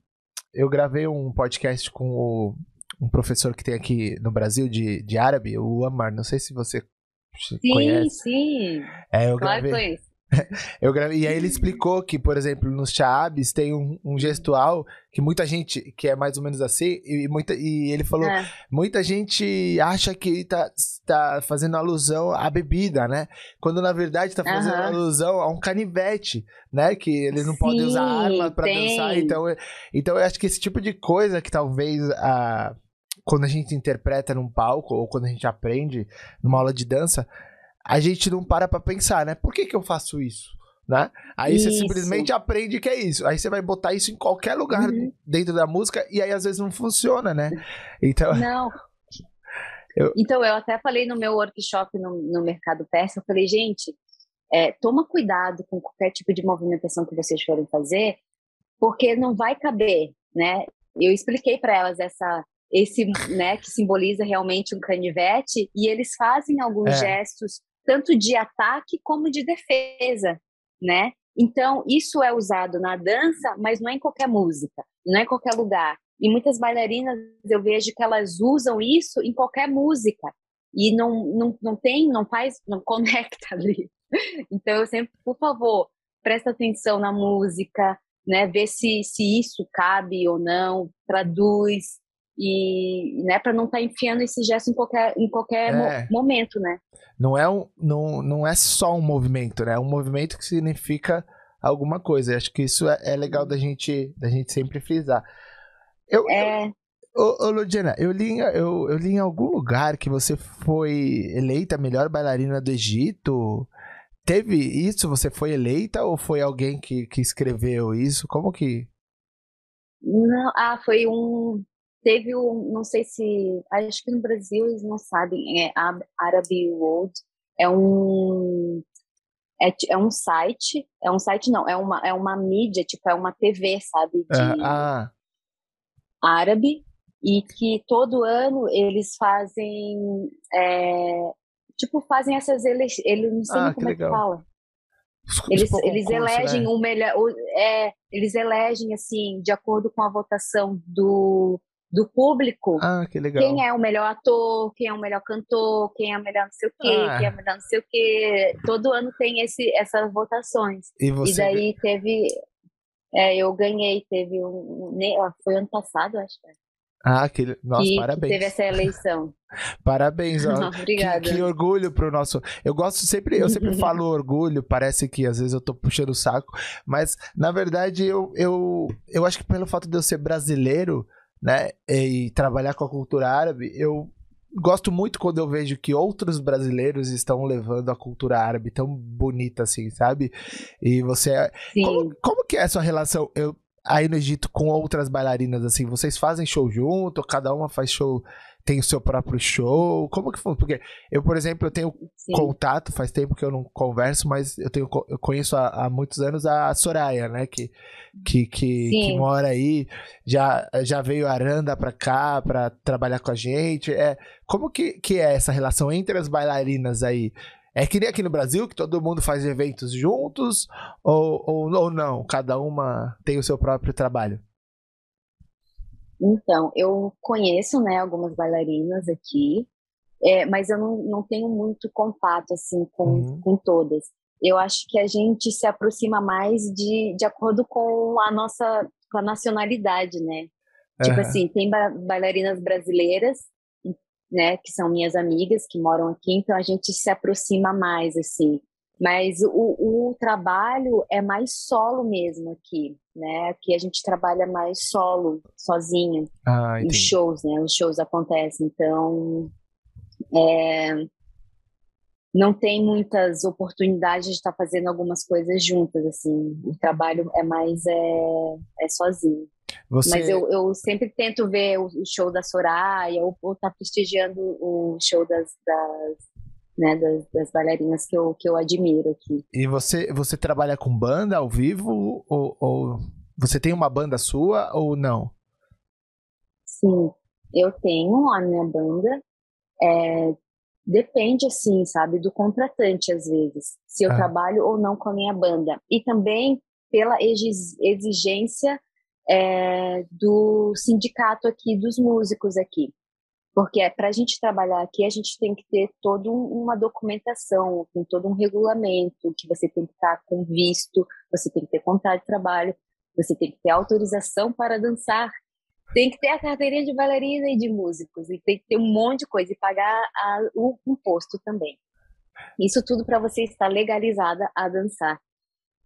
eu gravei um podcast com o um professor que tem aqui no Brasil de, de árabe, o Amar. Não sei se você sim, conhece. Sim, sim. É, eu claro gravei. que conheço. [laughs] eu gravei, e aí ele explicou que, por exemplo, nos Chaabs tem um, um, gestual que muita gente, que é mais ou menos assim, e, muita, e ele falou, é. muita gente acha que tá, tá fazendo alusão à bebida, né? Quando na verdade tá fazendo uhum. alusão a um canivete, né? Que eles não Sim, podem usar arma para dançar. Então, então eu acho que esse tipo de coisa que talvez a quando a gente interpreta num palco ou quando a gente aprende numa aula de dança, a gente não para pra pensar, né? Por que que eu faço isso? Né? Aí isso. você simplesmente aprende que é isso. Aí você vai botar isso em qualquer lugar uhum. dentro da música e aí às vezes não funciona, né? Então. [laughs] Não. Eu... Então, eu até falei no meu workshop no, no Mercado Persa, eu falei, gente, é, toma cuidado com qualquer tipo de movimentação que vocês forem fazer, porque não vai caber, né? Eu expliquei para elas essa esse, né, que simboliza realmente um canivete, e eles fazem alguns é. gestos tanto de ataque como de defesa, né? Então, isso é usado na dança, mas não é em qualquer música, não é em qualquer lugar. E muitas bailarinas eu vejo que elas usam isso em qualquer música e não, não, não tem, não faz, não [laughs] conecta ali. Então, eu sempre, por favor, presta atenção na música, né? Ver se, se isso cabe ou não, traduz, e né para não estar tá enfiando esse gesto em qualquer, em qualquer é. mo momento, né? Não é, um, não, não é só um movimento, né? É um movimento que significa alguma coisa. Eu acho que isso é, é legal da gente, da gente sempre frisar. Eu, é... eu, ô, ô, Ludiana, eu li, eu, eu li em algum lugar que você foi eleita melhor bailarina do Egito. Teve isso? Você foi eleita ou foi alguém que, que escreveu isso? Como que. Não, ah, foi um Teve um, não sei se, acho que no Brasil eles não sabem, é Arab World, é um é, é um site, é um site não, é uma é uma mídia, tipo é uma TV, sabe, de uh, ah. árabe e que todo ano eles fazem é, tipo fazem essas eleições, ele não sei ah, como é que fala. Eles, eles elegem né? o melhor, é, eles elegem assim, de acordo com a votação do do público. Ah, que legal. Quem é o melhor ator, quem é o melhor cantor, quem é o melhor não sei o quê, ah. quem é o melhor não sei o quê. Todo ano tem esse, essas votações. E, você... e daí teve. É, eu ganhei, teve um. Foi ano passado, acho. Ah, que, nossa, que, parabéns. Que teve essa eleição. [laughs] parabéns, ó. [laughs] Obrigada. Que, que, orgulho pro nosso. Eu gosto sempre, eu sempre [laughs] falo orgulho, parece que às vezes eu tô puxando o saco, mas na verdade eu, eu, eu acho que pelo fato de eu ser brasileiro, né, e trabalhar com a cultura árabe, eu gosto muito quando eu vejo que outros brasileiros estão levando a cultura árabe tão bonita assim, sabe? E você. É, como, como, que é a sua relação eu, aí no Egito com outras bailarinas? assim? Vocês fazem show junto? Cada uma faz show tem o seu próprio show? Como que funciona? Porque eu, por exemplo, eu tenho Sim. contato, faz tempo que eu não converso, mas eu tenho eu conheço há, há muitos anos a Soraya, né? Que, que, que, que, mora aí, já, já veio a Aranda pra cá pra trabalhar com a gente. É, como que, que é essa relação entre as bailarinas aí? É que nem aqui no Brasil, que todo mundo faz eventos juntos, ou, ou, ou não? Cada uma tem o seu próprio trabalho? Então, eu conheço, né, algumas bailarinas aqui, é, mas eu não, não tenho muito contato, assim, com, uhum. com todas. Eu acho que a gente se aproxima mais de, de acordo com a nossa com a nacionalidade, né? Uhum. Tipo assim, tem ba bailarinas brasileiras, né, que são minhas amigas, que moram aqui, então a gente se aproxima mais, assim. Mas o, o trabalho é mais solo mesmo aqui, né? Aqui a gente trabalha mais solo, sozinho. Ah, Os shows, né? Os shows acontecem. Então, é, não tem muitas oportunidades de estar fazendo algumas coisas juntas, assim. O trabalho é mais é, é sozinho. Você... Mas eu, eu sempre tento ver o, show da Soraya ou estar tá prestigiando o show das, das né, das, das, bailarinas que eu, que eu admiro aqui. E você, você trabalha com banda ao vivo ou, ou você tem uma banda sua ou não? Sim, eu tenho a minha banda. É, depende, assim, sabe, do contratante às vezes, se eu ah. trabalho ou não com a minha banda. E também pela exigência é, do sindicato aqui, dos músicos aqui. Porque para a gente trabalhar aqui, a gente tem que ter toda uma documentação, tem todo um regulamento, que você tem que estar com visto, você tem que ter contrato de trabalho, você tem que ter autorização para dançar, tem que ter a carteirinha de bailarina e de músicos, e tem que ter um monte de coisa, e pagar a, o imposto também. Isso tudo para você estar legalizada a dançar.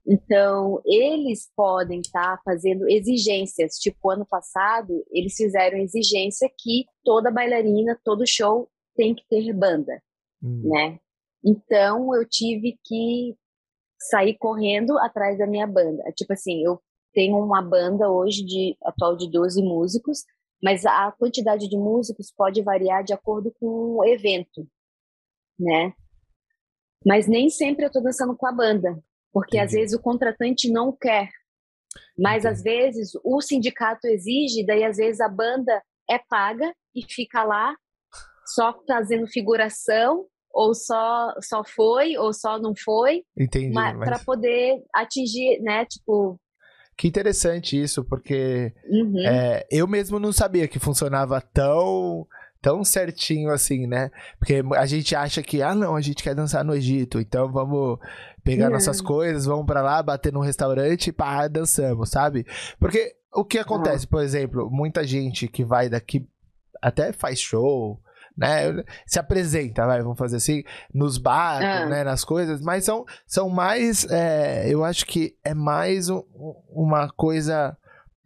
Então, eles podem estar tá fazendo exigências. Tipo, ano passado, eles fizeram exigência que toda bailarina, todo show tem que ter banda, hum. né? Então, eu tive que sair correndo atrás da minha banda. Tipo assim, eu tenho uma banda hoje de atual de 12 músicos, mas a quantidade de músicos pode variar de acordo com o evento, né? Mas nem sempre eu estou dançando com a banda. Porque Entendi. às vezes o contratante não quer, mas Entendi. às vezes o sindicato exige, daí às vezes a banda é paga e fica lá só fazendo figuração ou só só foi ou só não foi. Entendi. Mas, para poder atingir, né, tipo que interessante isso, porque uhum. é, eu mesmo não sabia que funcionava tão tão certinho assim, né? Porque a gente acha que, ah, não, a gente quer dançar no Egito, então vamos pegar nossas coisas, vamos para lá, bater num restaurante e pá, dançamos, sabe? Porque o que acontece, por exemplo, muita gente que vai daqui até faz show, né? Se apresenta, vai, vamos fazer assim, nos barcos, ah. né? Nas coisas, mas são, são mais, é, eu acho que é mais um, uma coisa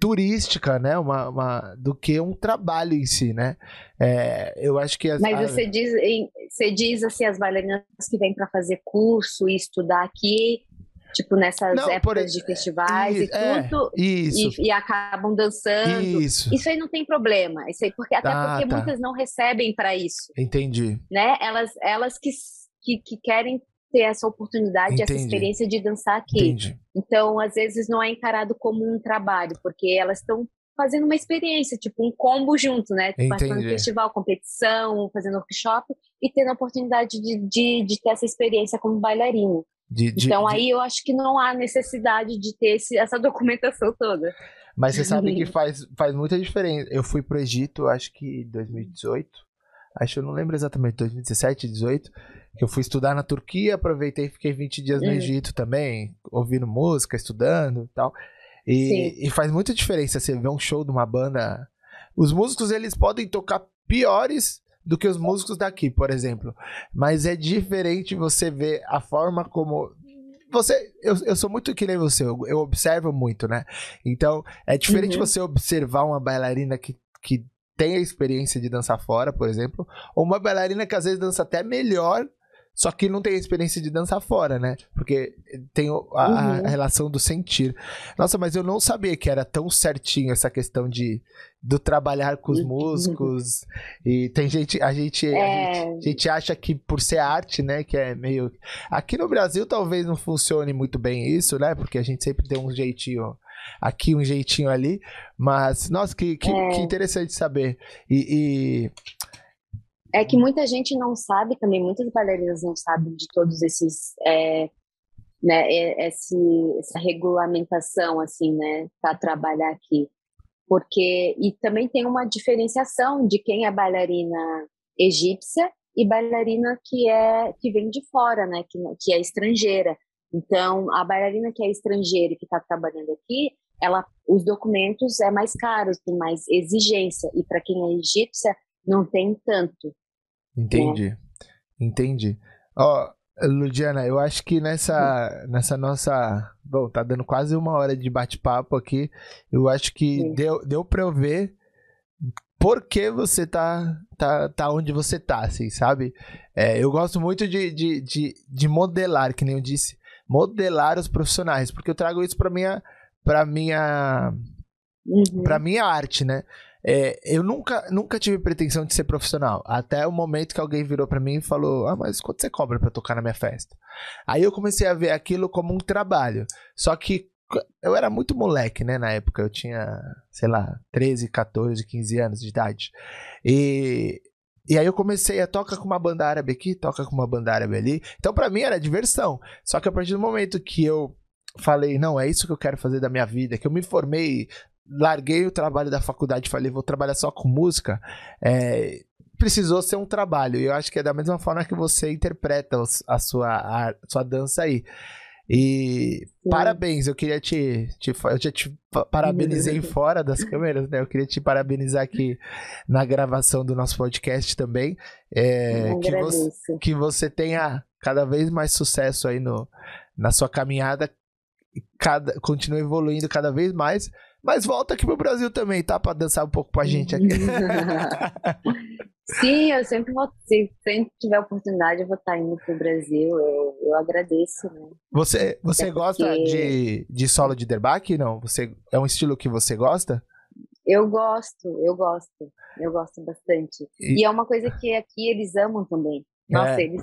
turística, né? Uma, uma, do que um trabalho em si, né? É, eu acho que as, Mas você diz, você diz assim as bailarinas que vêm para fazer curso e estudar aqui, tipo nessas não, épocas por... de festivais e, e é, tudo, isso. E, e, acabam dançando. Isso. Isso aí não tem problema. Isso aí porque até ah, porque tá. muitas não recebem para isso. Entendi. Né? Elas, elas que, que, que querem ter essa oportunidade, Entendi. essa experiência de dançar aqui. Entendi. Então, às vezes não é encarado como um trabalho, porque elas estão fazendo uma experiência, tipo um combo junto, né? Participando festival, competição, fazendo workshop e tendo a oportunidade de, de, de ter essa experiência como bailarina. De, de, então aí eu acho que não há necessidade de ter esse, essa [laughs] documentação toda. Mas você sabe que [laughs] faz, faz muita diferença. Eu fui pro Egito, acho que em 2018. Acho que eu não lembro exatamente, 2017, 2018 que eu fui estudar na Turquia, aproveitei e fiquei 20 dias no uhum. Egito também, ouvindo música, estudando e tal. E, e, faz muita diferença você ver um show de uma banda. Os músicos, eles podem tocar piores do que os músicos daqui, por exemplo. Mas é diferente você ver a forma como. Você, eu, eu sou muito que nem você, eu, eu observo muito, né? Então, é diferente uhum. você observar uma bailarina que, que tem a experiência de dançar fora, por exemplo, ou uma bailarina que às vezes dança até melhor só que não tem a experiência de dançar fora, né? Porque tem a, uhum. a, relação do sentir. Nossa, mas eu não sabia que era tão certinho essa questão de do trabalhar com os uhum. músicos. E tem gente a, gente, é... a gente, a gente acha que por ser arte, né, que é meio Aqui no Brasil talvez não funcione muito bem isso, né? Porque a gente sempre tem um jeitinho aqui, um jeitinho ali. Mas, nossa, que, que, é... que interessante saber. E, e, é que muita gente não sabe também, muitas bailarinas não sabem de todos esses, é, né, esse, essa regulamentação, assim, né, para trabalhar aqui. Porque, e também tem uma diferenciação de quem é bailarina egípcia e bailarina que é que vem de fora, né, que, que é estrangeira. Então, a bailarina que é estrangeira e que está trabalhando aqui, ela, os documentos é mais caros, tem mais exigência. E para quem é egípcia, não tem tanto. Entendi. Entendi. Ó, Ludiana, eu acho que nessa, nessa nossa. Bom, tá dando quase uma hora de bate-papo aqui. Eu acho que deu, deu pra eu ver por que você tá, tá, tá onde você tá, assim, sabe? É, eu gosto muito de, de, de, de, modelar, que nem eu disse, modelar os profissionais, porque eu trago isso pra minha. Pra minha. Uhum. Pra minha arte, né? É, eu nunca, nunca tive pretensão de ser profissional. Até o momento que alguém virou para mim e falou: Ah, mas quanto você cobra para tocar na minha festa? Aí eu comecei a ver aquilo como um trabalho. Só que eu era muito moleque, né? Na época eu tinha, sei lá, 13, 14, 15 anos de idade. E, e aí eu comecei a tocar com uma banda árabe aqui, toca com uma banda árabe ali. Então para mim era diversão. Só que a partir do momento que eu falei, não, é isso que eu quero fazer da minha vida, que eu me formei larguei o trabalho da faculdade e falei, vou trabalhar só com música, é, precisou ser um trabalho. E eu acho que é da mesma forma que você interpreta a sua, a sua dança aí. E Sim. parabéns, eu queria te, te, Eu já te parabenizei fora das câmeras, né? Eu queria te parabenizar aqui na gravação do nosso podcast também. É, que, você, que você tenha cada vez mais sucesso aí no, na sua caminhada, cada, continue evoluindo cada vez mais mas volta aqui pro Brasil também, tá? Pra dançar um pouco com a gente aqui. [laughs] Sim, eu sempre vou, se sempre tiver oportunidade, eu vou estar indo pro Brasil. Eu, eu agradeço, né? Você, você Até gosta porque... de, de solo de derbaque? Não? Você, é um estilo que você gosta? Eu gosto, eu gosto. Eu gosto bastante. E, e é uma coisa que aqui eles amam também. Nossa, é. eles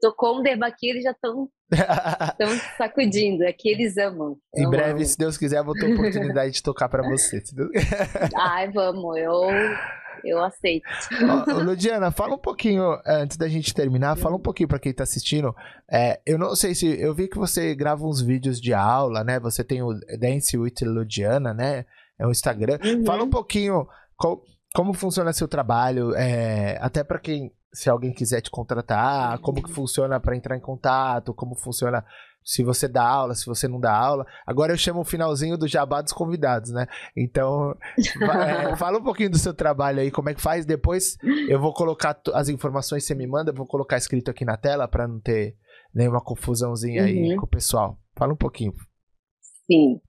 tocou um debaqui, eles já estão [laughs] sacudindo. É que eles amam. Em breve, amo. se Deus quiser, eu vou ter a oportunidade de tocar para você. [laughs] Ai, vamos. Eu, eu aceito. Ô, [laughs] Ludiana, fala um pouquinho, é, antes da gente terminar, fala um pouquinho para quem tá assistindo. É, eu não sei se. Eu vi que você grava uns vídeos de aula, né? Você tem o Dance with Ludiana, né? É o Instagram. Uhum. Fala um pouquinho qual, como funciona seu trabalho, é, até para quem. Se alguém quiser te contratar, como que funciona para entrar em contato, como funciona se você dá aula, se você não dá aula. Agora eu chamo o finalzinho do jabá dos convidados, né? Então, é, [laughs] fala um pouquinho do seu trabalho aí, como é que faz. Depois eu vou colocar as informações que você me manda, vou colocar escrito aqui na tela para não ter nenhuma confusãozinha uhum. aí com o pessoal. Fala um pouquinho. Sim.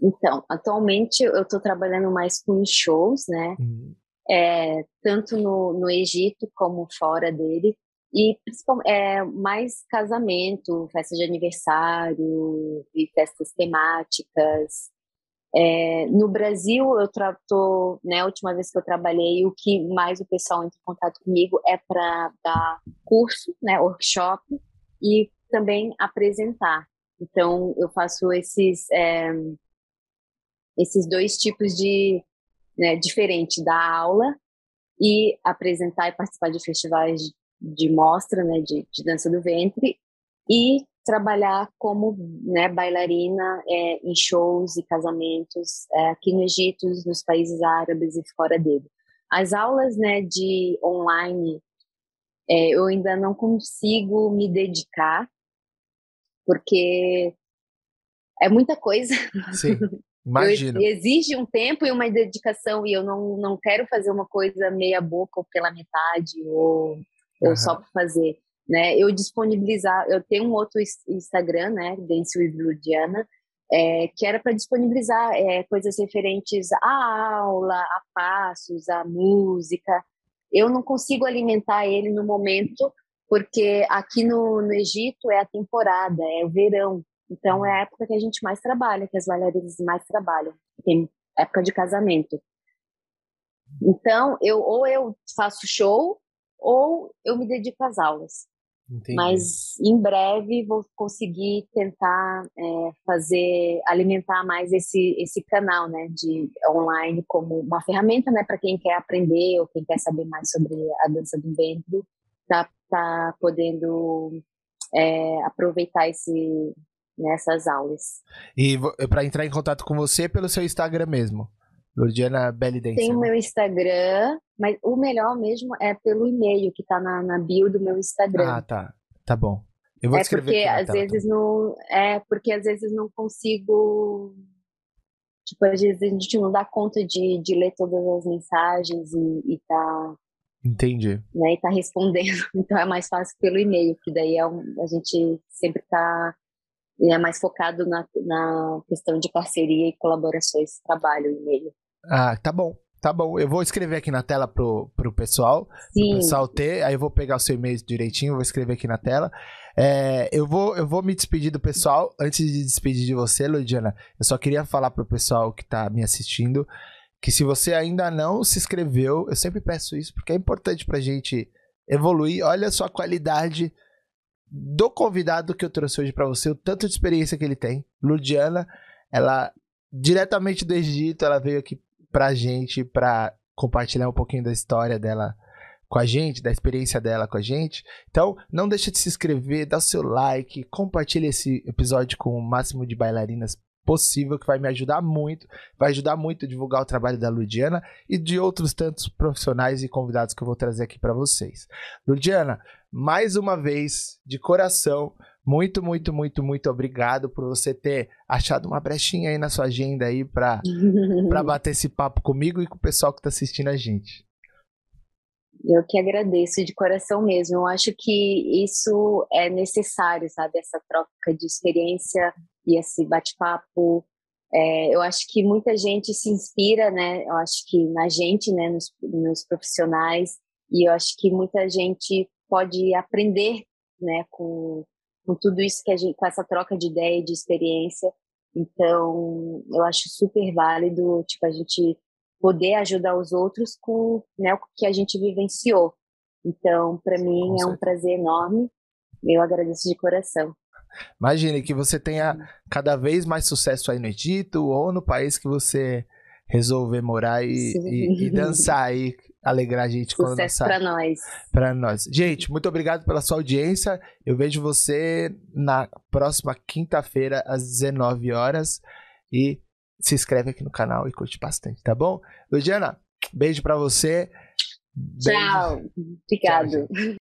Então, atualmente eu estou trabalhando mais com shows, né? Uhum. É, tanto no, no Egito como fora dele e é, mais casamento, festa de aniversário e festas temáticas. É, no Brasil, eu trato, né, a última vez que eu trabalhei, o que mais o pessoal entra em contato comigo é para dar curso, né, workshop e também apresentar. Então, eu faço esses, é, esses dois tipos de, né, diferente da aula e apresentar e participar de festivais de mostra, né, de, de dança do ventre, e trabalhar como né, bailarina é, em shows e casamentos é, aqui no Egito, nos países árabes e fora dele. As aulas né, de online é, eu ainda não consigo me dedicar, porque é muita coisa. Sim, [laughs] imagino. exige um tempo e uma dedicação, e eu não, não quero fazer uma coisa meia boca ou pela metade, ou ou uhum. só para fazer, né? Eu disponibilizar, eu tenho um outro Instagram, né, Dance with Ludiana, é, que era para disponibilizar é, coisas referentes à aula, a passos, à música. Eu não consigo alimentar ele no momento, porque aqui no, no Egito é a temporada, é o verão. Então é a época que a gente mais trabalha, que as bailarinas mais trabalham. Tem época de casamento. Então, eu ou eu faço show ou eu me dedico às aulas. Entendi. Mas em breve vou conseguir tentar é, fazer, alimentar mais esse, esse canal né, de online como uma ferramenta né, para quem quer aprender ou quem quer saber mais sobre a dança do ventre, tá, tá podendo é, aproveitar esse, nessas aulas. E para entrar em contato com você pelo seu Instagram mesmo? Lordiana Belly Dancer. Tem o meu Instagram, mas o melhor mesmo é pelo e-mail que tá na, na bio do meu Instagram. Ah, tá. Tá bom. Eu vou é escrever porque às tela, vezes tá. não é porque às vezes não consigo tipo às vezes a gente não dá conta de, de ler todas as mensagens e, e tá entendi né e tá respondendo [laughs] então é mais fácil pelo e-mail que daí é um, a gente sempre tá é mais focado na, na questão de parceria e colaborações trabalho e-mail ah, tá bom. Tá bom, eu vou escrever aqui na tela pro, pro pessoal, Sim. pro pessoal ter, aí eu vou pegar o seu e-mail direitinho, vou escrever aqui na tela. É, eu, vou, eu vou me despedir do pessoal, antes de despedir de você, Ludiana, eu só queria falar pro pessoal que tá me assistindo, que se você ainda não se inscreveu, eu sempre peço isso, porque é importante pra gente evoluir, olha a qualidade do convidado que eu trouxe hoje para você, o tanto de experiência que ele tem. Ludiana, ela diretamente do Egito, ela veio aqui pra gente, pra compartilhar um pouquinho da história dela com a gente, da experiência dela com a gente. Então, não deixa de se inscrever, dá o seu like, compartilha esse episódio com o máximo de bailarinas possível, que vai me ajudar muito, vai ajudar muito a divulgar o trabalho da Ludiana e de outros tantos profissionais e convidados que eu vou trazer aqui para vocês. Ludiana, mais uma vez, de coração, muito, muito, muito, muito obrigado por você ter achado uma brechinha aí na sua agenda aí para [laughs] bater esse papo comigo e com o pessoal que está assistindo a gente. Eu que agradeço de coração mesmo. Eu acho que isso é necessário, sabe? Essa troca de experiência e esse bate-papo. É, eu acho que muita gente se inspira, né? Eu acho que na gente, né? Nos, nos profissionais. E eu acho que muita gente pode aprender, né? Com, com tudo isso que a gente, com essa troca de ideia e de experiência. Então, eu acho super válido, tipo, a gente poder ajudar os outros com né, o que a gente vivenciou. Então, para mim é um prazer enorme. Eu agradeço de coração. Imagine que você tenha cada vez mais sucesso aí no Egito ou no país que você resolver morar e, e, e dançar aí alegrar a gente quando Sucesso para nós. Para nós. Gente, muito obrigado pela sua audiência. Eu vejo você na próxima quinta-feira às 19 horas e se inscreve aqui no canal e curte bastante, tá bom? Ludiana, beijo para você. Tchau. Beijo. Obrigado. Tchau,